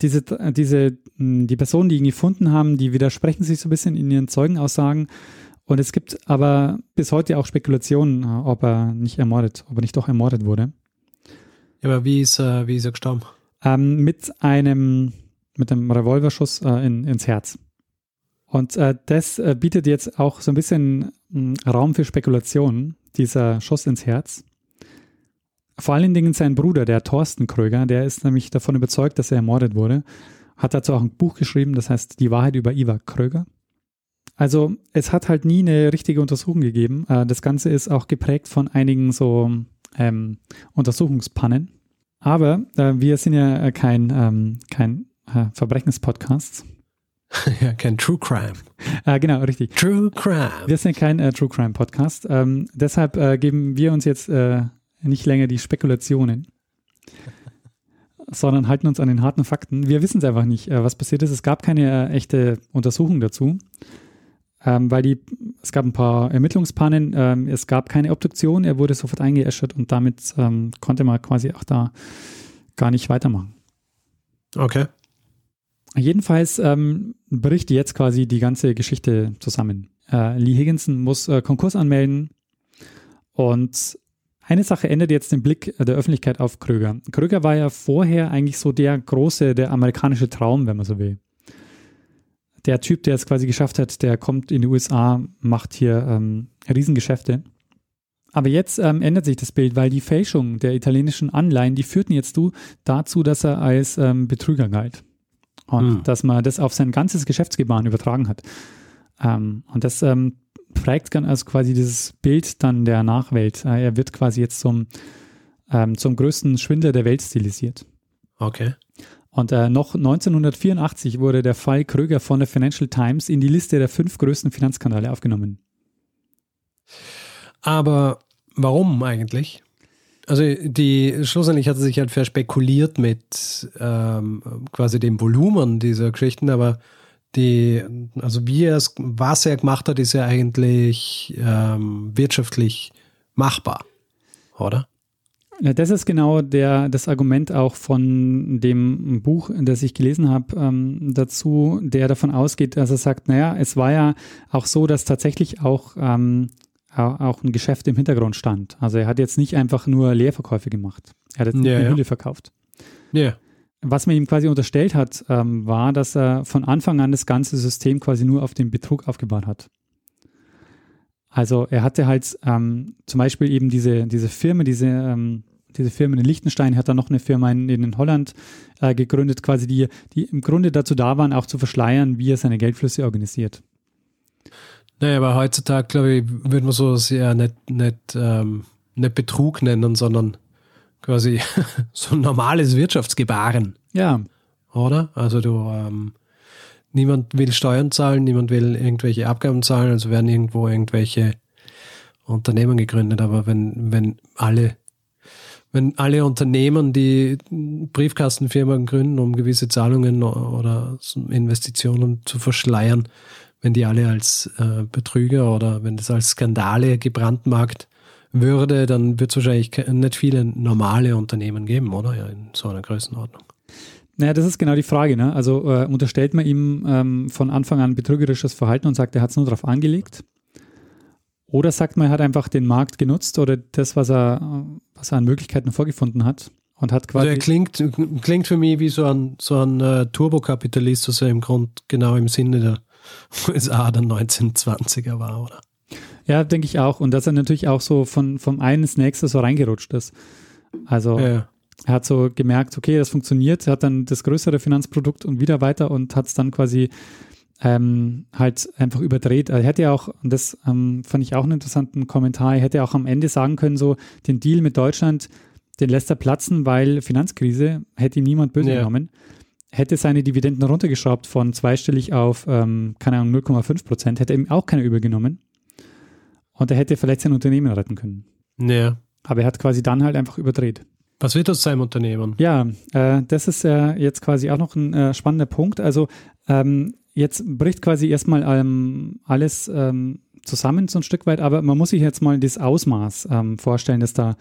diese, diese, die Personen, die ihn gefunden haben, die widersprechen sich so ein bisschen in ihren Zeugenaussagen. Und es gibt aber bis heute auch Spekulationen, ob er nicht ermordet, ob er nicht doch ermordet wurde. Ja, aber wie ist, äh, wie ist er gestorben? Ähm, mit einem, mit einem Revolverschuss äh, in, ins Herz. Und äh, das äh, bietet jetzt auch so ein bisschen hm, Raum für Spekulationen, dieser Schuss ins Herz. Vor allen Dingen sein Bruder, der Thorsten Kröger, der ist nämlich davon überzeugt, dass er ermordet wurde. Hat dazu auch ein Buch geschrieben, das heißt Die Wahrheit über Ivar Kröger. Also es hat halt nie eine richtige Untersuchung gegeben. Äh, das Ganze ist auch geprägt von einigen so ähm, Untersuchungspannen. Aber äh, wir sind ja äh, kein, ähm, kein äh, Verbrechenspodcast. Ja, kein True Crime. Äh, genau, richtig. True Crime. Wir sind kein äh, True Crime Podcast. Ähm, deshalb äh, geben wir uns jetzt nicht länger die Spekulationen, sondern halten uns an den harten Fakten. Wir wissen es einfach nicht, was passiert ist. Es gab keine echte Untersuchung dazu, ähm, weil die, es gab ein paar Ermittlungspannen, ähm, es gab keine Obduktion, er wurde sofort eingeäschert und damit ähm, konnte man quasi auch da gar nicht weitermachen. Okay. Jedenfalls ähm, bricht jetzt quasi die ganze Geschichte zusammen. Äh, Lee Higginson muss äh, Konkurs anmelden und eine Sache ändert jetzt den Blick der Öffentlichkeit auf Kröger. Kröger war ja vorher eigentlich so der große, der amerikanische Traum, wenn man so will. Der Typ, der es quasi geschafft hat, der kommt in die USA, macht hier ähm, Riesengeschäfte. Aber jetzt ähm, ändert sich das Bild, weil die Fälschung der italienischen Anleihen, die führten jetzt dazu, dass er als ähm, Betrüger galt. Und hm. dass man das auf sein ganzes Geschäftsgebaren übertragen hat. Ähm, und das ähm, prägt dann also quasi dieses Bild dann der Nachwelt. Äh, er wird quasi jetzt zum, ähm, zum größten Schwindler der Welt stilisiert. Okay. Und äh, noch 1984 wurde der Fall Kröger von der Financial Times in die Liste der fünf größten Finanzskandale aufgenommen. Aber warum eigentlich? Also die schlussendlich hat er sich halt verspekuliert mit ähm, quasi dem Volumen dieser Geschichten, aber die, also wie er es, was er gemacht hat, ist ja eigentlich ähm, wirtschaftlich machbar, oder? Ja, das ist genau der, das Argument auch von dem Buch, das ich gelesen habe, ähm, dazu, der davon ausgeht, dass er sagt, naja, es war ja auch so, dass tatsächlich auch, ähm, auch ein Geschäft im Hintergrund stand. Also er hat jetzt nicht einfach nur Leerverkäufe gemacht. Er hat jetzt ja, eine ja. Hülle verkauft. Ja was man ihm quasi unterstellt hat, ähm, war, dass er von Anfang an das ganze System quasi nur auf den Betrug aufgebaut hat. Also er hatte halt ähm, zum Beispiel eben diese, diese Firma, diese, ähm, diese Firma in Liechtenstein, hat dann noch eine Firma in, in Holland äh, gegründet, quasi die, die im Grunde dazu da waren, auch zu verschleiern, wie er seine Geldflüsse organisiert. Naja, aber heutzutage, glaube ich, würde man so sehr nicht, nicht, ähm, nicht Betrug nennen, sondern quasi so ein normales Wirtschaftsgebaren. Ja. Oder? Also du, ähm, niemand will Steuern zahlen, niemand will irgendwelche Abgaben zahlen, also werden irgendwo irgendwelche Unternehmen gegründet. Aber wenn, wenn alle, wenn alle Unternehmen, die Briefkastenfirmen gründen, um gewisse Zahlungen oder Investitionen zu verschleiern, wenn die alle als äh, Betrüger oder wenn das als Skandale gebrandmarkt würde, dann wird es wahrscheinlich nicht viele normale Unternehmen geben, oder? Ja, in so einer Größenordnung. Naja, das ist genau die Frage. Ne? Also äh, unterstellt man ihm ähm, von Anfang an betrügerisches Verhalten und sagt, er hat es nur darauf angelegt? Oder sagt man, er hat einfach den Markt genutzt oder das, was er, was er an Möglichkeiten vorgefunden hat und hat quasi. Also er klingt, klingt für mich wie so ein, so ein uh, Turbokapitalist, was er im Grund genau im Sinne der USA der 1920er war, oder? Ja, denke ich auch. Und dass er natürlich auch so von, vom einen ins nächste so reingerutscht ist. Also ja. Er hat so gemerkt, okay, das funktioniert. Er hat dann das größere Finanzprodukt und wieder weiter und hat es dann quasi ähm, halt einfach überdreht. Er hätte ja auch, und das ähm, fand ich auch einen interessanten Kommentar, er hätte auch am Ende sagen können, so den Deal mit Deutschland, den lässt er platzen, weil Finanzkrise, hätte ihm niemand böse ja. genommen hätte seine Dividenden runtergeschraubt von zweistellig auf, ähm, keine Ahnung, 0,5 Prozent, hätte ihm auch keiner übergenommen. Und er hätte vielleicht sein Unternehmen retten können. Ja. Aber er hat quasi dann halt einfach überdreht. Was wird aus seinem Unternehmen? Ja, äh, das ist äh, jetzt quasi auch noch ein äh, spannender Punkt. Also ähm, jetzt bricht quasi erstmal ähm, alles ähm, zusammen so ein Stück weit, aber man muss sich jetzt mal das Ausmaß ähm, vorstellen, dass da,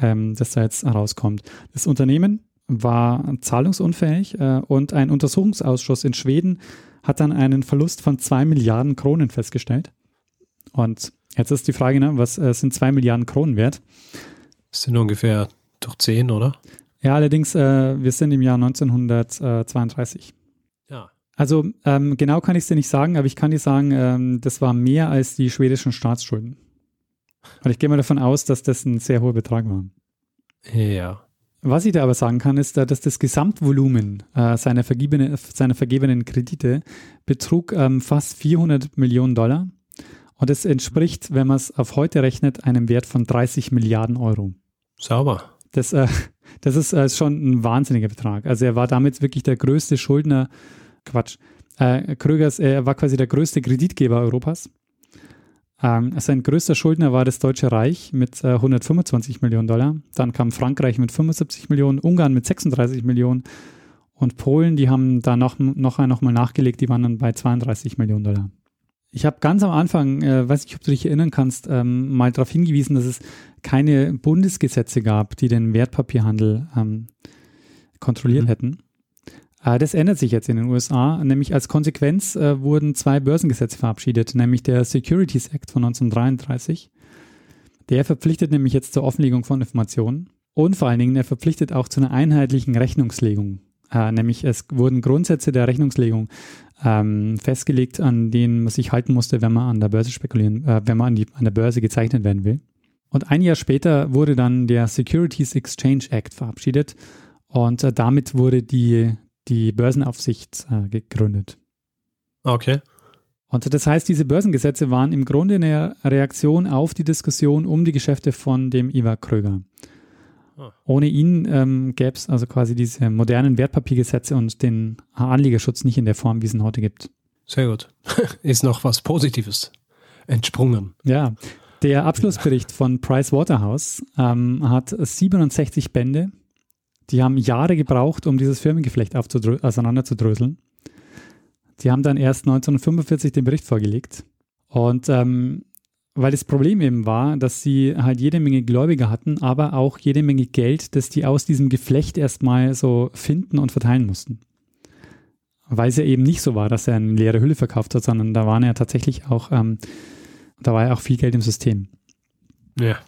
ähm, dass da jetzt herauskommt. Das Unternehmen war zahlungsunfähig äh, und ein Untersuchungsausschuss in Schweden hat dann einen Verlust von zwei Milliarden Kronen festgestellt. Und jetzt ist die Frage, ne, was äh, sind zwei Milliarden Kronen wert? Das sind ungefähr durch zehn, oder? Ja, allerdings, äh, wir sind im Jahr 1932. Ja. Also ähm, genau kann ich es dir nicht sagen, aber ich kann dir sagen, ähm, das war mehr als die schwedischen Staatsschulden. Und ich gehe mal davon aus, dass das ein sehr hoher Betrag war. Ja. Was ich da aber sagen kann, ist, dass das Gesamtvolumen äh, seiner, vergebene, seiner vergebenen Kredite betrug ähm, fast 400 Millionen Dollar. Und es entspricht, wenn man es auf heute rechnet, einem Wert von 30 Milliarden Euro. Sauber. Das, äh, das ist äh, schon ein wahnsinniger Betrag. Also er war damit wirklich der größte Schuldner, Quatsch, äh, Krögers, er war quasi der größte Kreditgeber Europas. Ähm, sein größter Schuldner war das Deutsche Reich mit äh, 125 Millionen Dollar. Dann kam Frankreich mit 75 Millionen, Ungarn mit 36 Millionen und Polen, die haben da noch, noch, noch mal nachgelegt, die waren dann bei 32 Millionen Dollar. Ich habe ganz am Anfang, äh, weiß nicht, ob du dich erinnern kannst, ähm, mal darauf hingewiesen, dass es keine Bundesgesetze gab, die den Wertpapierhandel ähm, kontrolliert mhm. hätten. Äh, das ändert sich jetzt in den USA, nämlich als Konsequenz äh, wurden zwei Börsengesetze verabschiedet, nämlich der Securities Act von 1933. Der verpflichtet nämlich jetzt zur Offenlegung von Informationen und vor allen Dingen er verpflichtet auch zu einer einheitlichen Rechnungslegung. Äh, nämlich es wurden Grundsätze der Rechnungslegung ähm, festgelegt, an denen man sich halten musste, wenn man an der Börse spekulieren, äh, wenn man an, die, an der Börse gezeichnet werden will. Und ein Jahr später wurde dann der Securities Exchange Act verabschiedet und äh, damit wurde die die Börsenaufsicht äh, gegründet. Okay. Und das heißt, diese Börsengesetze waren im Grunde eine Reaktion auf die Diskussion um die Geschäfte von dem Ivar Kröger. Ah. Ohne ihn ähm, gäbe es also quasi diese modernen Wertpapiergesetze und den Anlegerschutz nicht in der Form, wie es ihn heute gibt. Sehr gut. Ist noch was Positives entsprungen. Ja. Der Abschlussbericht von Price Waterhouse ähm, hat 67 Bände die haben Jahre gebraucht, um dieses Firmengeflecht auseinanderzudröseln. Die haben dann erst 1945 den Bericht vorgelegt. Und ähm, weil das Problem eben war, dass sie halt jede Menge Gläubiger hatten, aber auch jede Menge Geld, das die aus diesem Geflecht erstmal so finden und verteilen mussten. Weil es ja eben nicht so war, dass er eine leere Hülle verkauft hat, sondern da waren ja tatsächlich auch, ähm, da war ja auch viel Geld im System. Ja.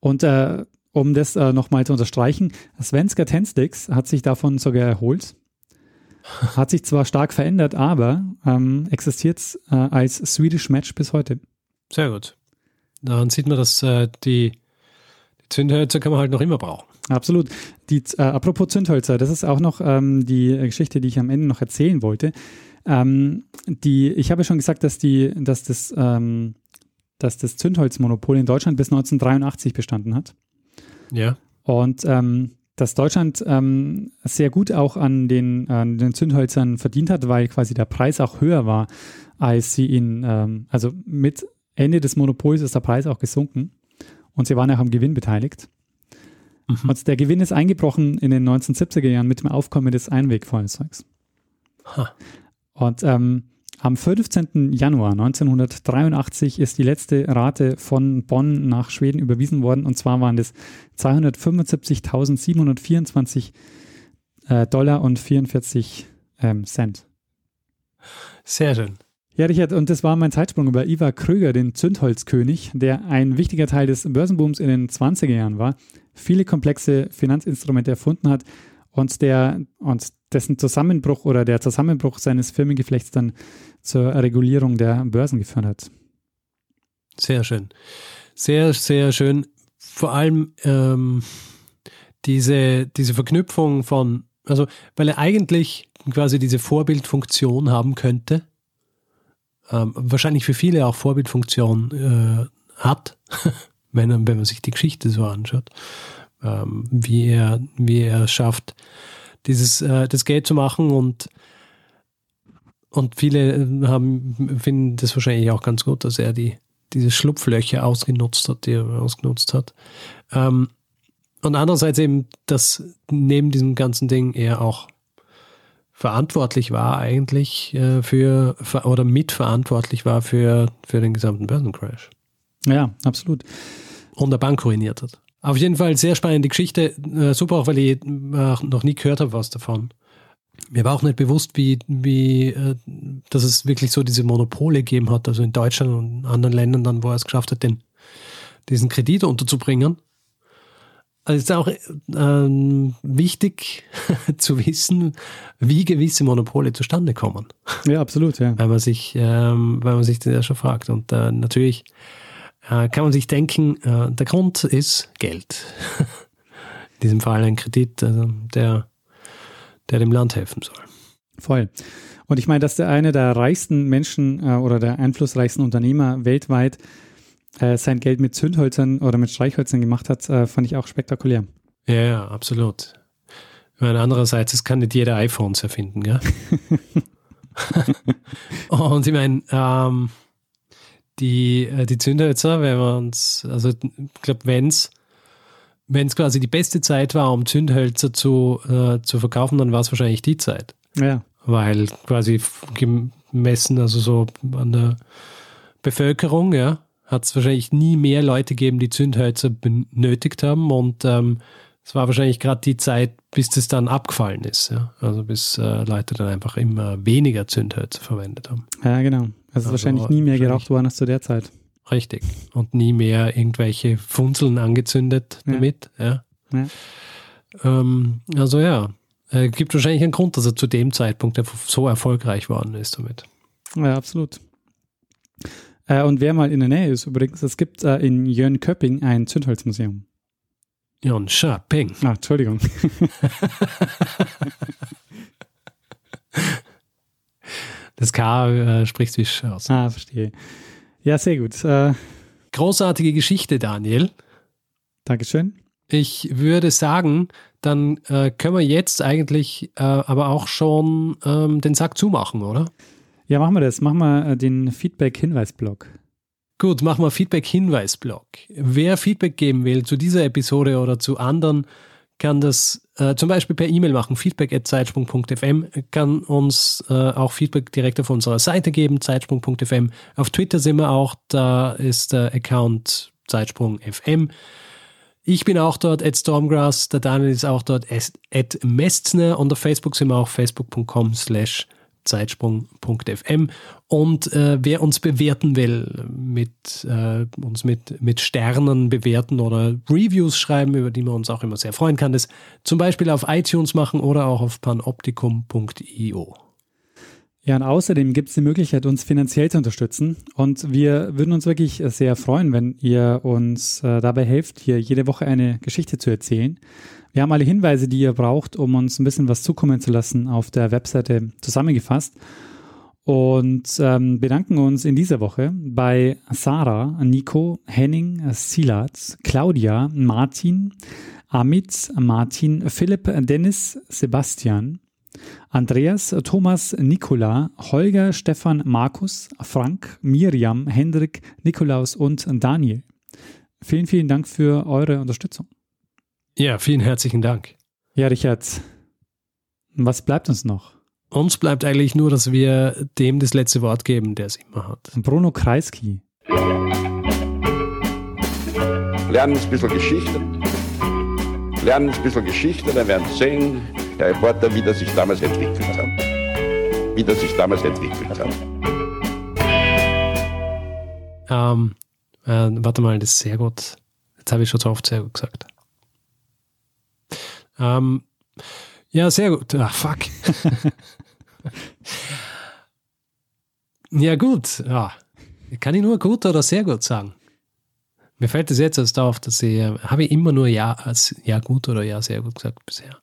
Und äh, um das äh, nochmal zu unterstreichen, Svenska Tenstix hat sich davon sogar erholt. Hat sich zwar stark verändert, aber ähm, existiert äh, als Swedish Match bis heute. Sehr gut. Daran sieht man, dass äh, die, die Zündhölzer kann man halt noch immer brauchen. Absolut. Die, äh, apropos Zündhölzer, das ist auch noch ähm, die Geschichte, die ich am Ende noch erzählen wollte. Ähm, die, ich habe schon gesagt, dass, die, dass, das, ähm, dass das Zündholzmonopol in Deutschland bis 1983 bestanden hat. Ja. Und ähm, dass Deutschland ähm, sehr gut auch an den, an den Zündhölzern verdient hat, weil quasi der Preis auch höher war, als sie ihn, ähm, also mit Ende des Monopols ist der Preis auch gesunken und sie waren auch am Gewinn beteiligt. Mhm. Und der Gewinn ist eingebrochen in den 1970er Jahren mit dem Aufkommen des Einwegfeuerzeugs. Und ähm, am 15. Januar 1983 ist die letzte Rate von Bonn nach Schweden überwiesen worden und zwar waren das 275.724 äh, Dollar und 44 ähm, Cent. Sehr schön. Ja, Richard, und das war mein Zeitsprung über Ivar Kröger, den Zündholzkönig, der ein wichtiger Teil des Börsenbooms in den 20er Jahren war, viele komplexe Finanzinstrumente erfunden hat und der und dessen Zusammenbruch oder der Zusammenbruch seines Firmengeflechts dann zur Regulierung der Börsen geführt hat. Sehr schön. Sehr, sehr schön. Vor allem ähm, diese, diese Verknüpfung von, also weil er eigentlich quasi diese Vorbildfunktion haben könnte, ähm, wahrscheinlich für viele auch Vorbildfunktion äh, hat, wenn, wenn man sich die Geschichte so anschaut, ähm, wie, er, wie er schafft, dieses, äh, das Geld zu machen und und viele haben, finden das wahrscheinlich auch ganz gut, dass er die, diese Schlupflöcher ausgenutzt hat, die er ausgenutzt hat. Ähm, und andererseits eben, dass neben diesem ganzen Ding er auch verantwortlich war eigentlich äh, für oder mitverantwortlich war für, für den gesamten Börsencrash. Ja, absolut. Und der Bank ruiniert hat. Auf jeden Fall sehr spannende Geschichte. Äh, super, auch weil ich äh, noch nie gehört habe was davon. Mir war auch nicht bewusst, wie, wie äh, dass es wirklich so diese Monopole gegeben hat, also in Deutschland und anderen Ländern dann, wo er es geschafft hat, den, diesen Kredit unterzubringen. Also es ist auch ähm, wichtig zu wissen, wie gewisse Monopole zustande kommen. Ja, absolut, ja. Weil man sich, ähm, weil man sich das ja schon fragt. Und äh, natürlich äh, kann man sich denken, äh, der Grund ist Geld. In diesem Fall ein Kredit, also der, der dem Land helfen soll. Voll. Und ich meine, dass der eine der reichsten Menschen äh, oder der einflussreichsten Unternehmer weltweit äh, sein Geld mit Zündhölzern oder mit Streichhölzern gemacht hat, äh, fand ich auch spektakulär. Ja, ja, absolut. Ich meine, andererseits, es kann nicht jeder iPhones erfinden, gell? Und ich meine, ähm, die, äh, die Zündhölzer, wenn wir uns, also ich glaube, wenn es wenn es quasi die beste Zeit war, um Zündhölzer zu, äh, zu verkaufen, dann war es wahrscheinlich die Zeit. Ja. Weil quasi gemessen, also so an der Bevölkerung, ja, hat es wahrscheinlich nie mehr Leute gegeben, die Zündhölzer benötigt haben. Und ähm, es war wahrscheinlich gerade die Zeit, bis das dann abgefallen ist. Ja? Also bis äh, Leute dann einfach immer weniger Zündhölzer verwendet haben. Ja, genau. Also, also wahrscheinlich nie mehr geraucht worden als zu der Zeit. Richtig. Und nie mehr irgendwelche Funzeln angezündet ja. damit. Ja. ja. Ähm, also ja, äh, gibt wahrscheinlich einen Grund, dass er zu dem Zeitpunkt so erfolgreich worden ist damit. Ja, absolut. Äh, und wer mal in der Nähe ist, übrigens, es gibt äh, in Jönköping ein Zündholzmuseum. Jönköping. Ah, Entschuldigung. das K äh, spricht wie aus. Ah, verstehe. Ja, sehr gut. Äh, Großartige Geschichte, Daniel. Dankeschön. Ich würde sagen, dann äh, können wir jetzt eigentlich äh, aber auch schon ähm, den Sack zumachen, oder? Ja, machen wir das. Machen wir äh, den Feedback-Hinweis-Blog. Gut, machen wir Feedback-Hinweis-Blog. Wer Feedback geben will zu dieser Episode oder zu anderen, kann das äh, zum Beispiel per E-Mail machen, feedback.zeitsprung.fm, kann uns äh, auch Feedback direkt auf unserer Seite geben, zeitsprung.fm. Auf Twitter sind wir auch, da ist der Account zeitsprung.fm. Ich bin auch dort, at Stormgrass, der Daniel ist auch dort, at Mestner und auf Facebook sind wir auch facebook.com slash zeitsprung.fm. Und äh, wer uns bewerten will, mit, äh, uns mit, mit Sternen bewerten oder Reviews schreiben, über die man uns auch immer sehr freuen kann, das zum Beispiel auf iTunes machen oder auch auf panoptikum.io. Ja, und außerdem gibt es die Möglichkeit, uns finanziell zu unterstützen. Und wir würden uns wirklich sehr freuen, wenn ihr uns äh, dabei helft, hier jede Woche eine Geschichte zu erzählen. Wir haben alle Hinweise, die ihr braucht, um uns ein bisschen was zukommen zu lassen, auf der Webseite zusammengefasst. Und ähm, bedanken uns in dieser Woche bei Sarah, Nico, Henning, Silat, Claudia, Martin, Amit, Martin, Philipp, Dennis, Sebastian, Andreas, Thomas, Nikola, Holger, Stefan, Markus, Frank, Miriam, Hendrik, Nikolaus und Daniel. Vielen, vielen Dank für eure Unterstützung. Ja, vielen herzlichen Dank. Ja, Richard, was bleibt uns noch? Uns bleibt eigentlich nur, dass wir dem das letzte Wort geben, der es immer hat. Bruno Kreisky. Lernen ein bisschen Geschichte. Lernen ein bisschen Geschichte, dann werden Sie sehen, Der Reporter, wie das sich damals entwickelt hat. Wie das sich damals entwickelt hat. Ähm, äh, warte mal, das ist sehr gut. Jetzt habe ich schon so oft sehr gut gesagt. Ähm, ja, sehr gut. Ah, fuck. ja, gut. Ja. Kann ich nur gut oder sehr gut sagen? Mir fällt es jetzt erst auf, dass ich, äh, habe ich immer nur ja, als ja gut oder ja sehr gut gesagt bisher.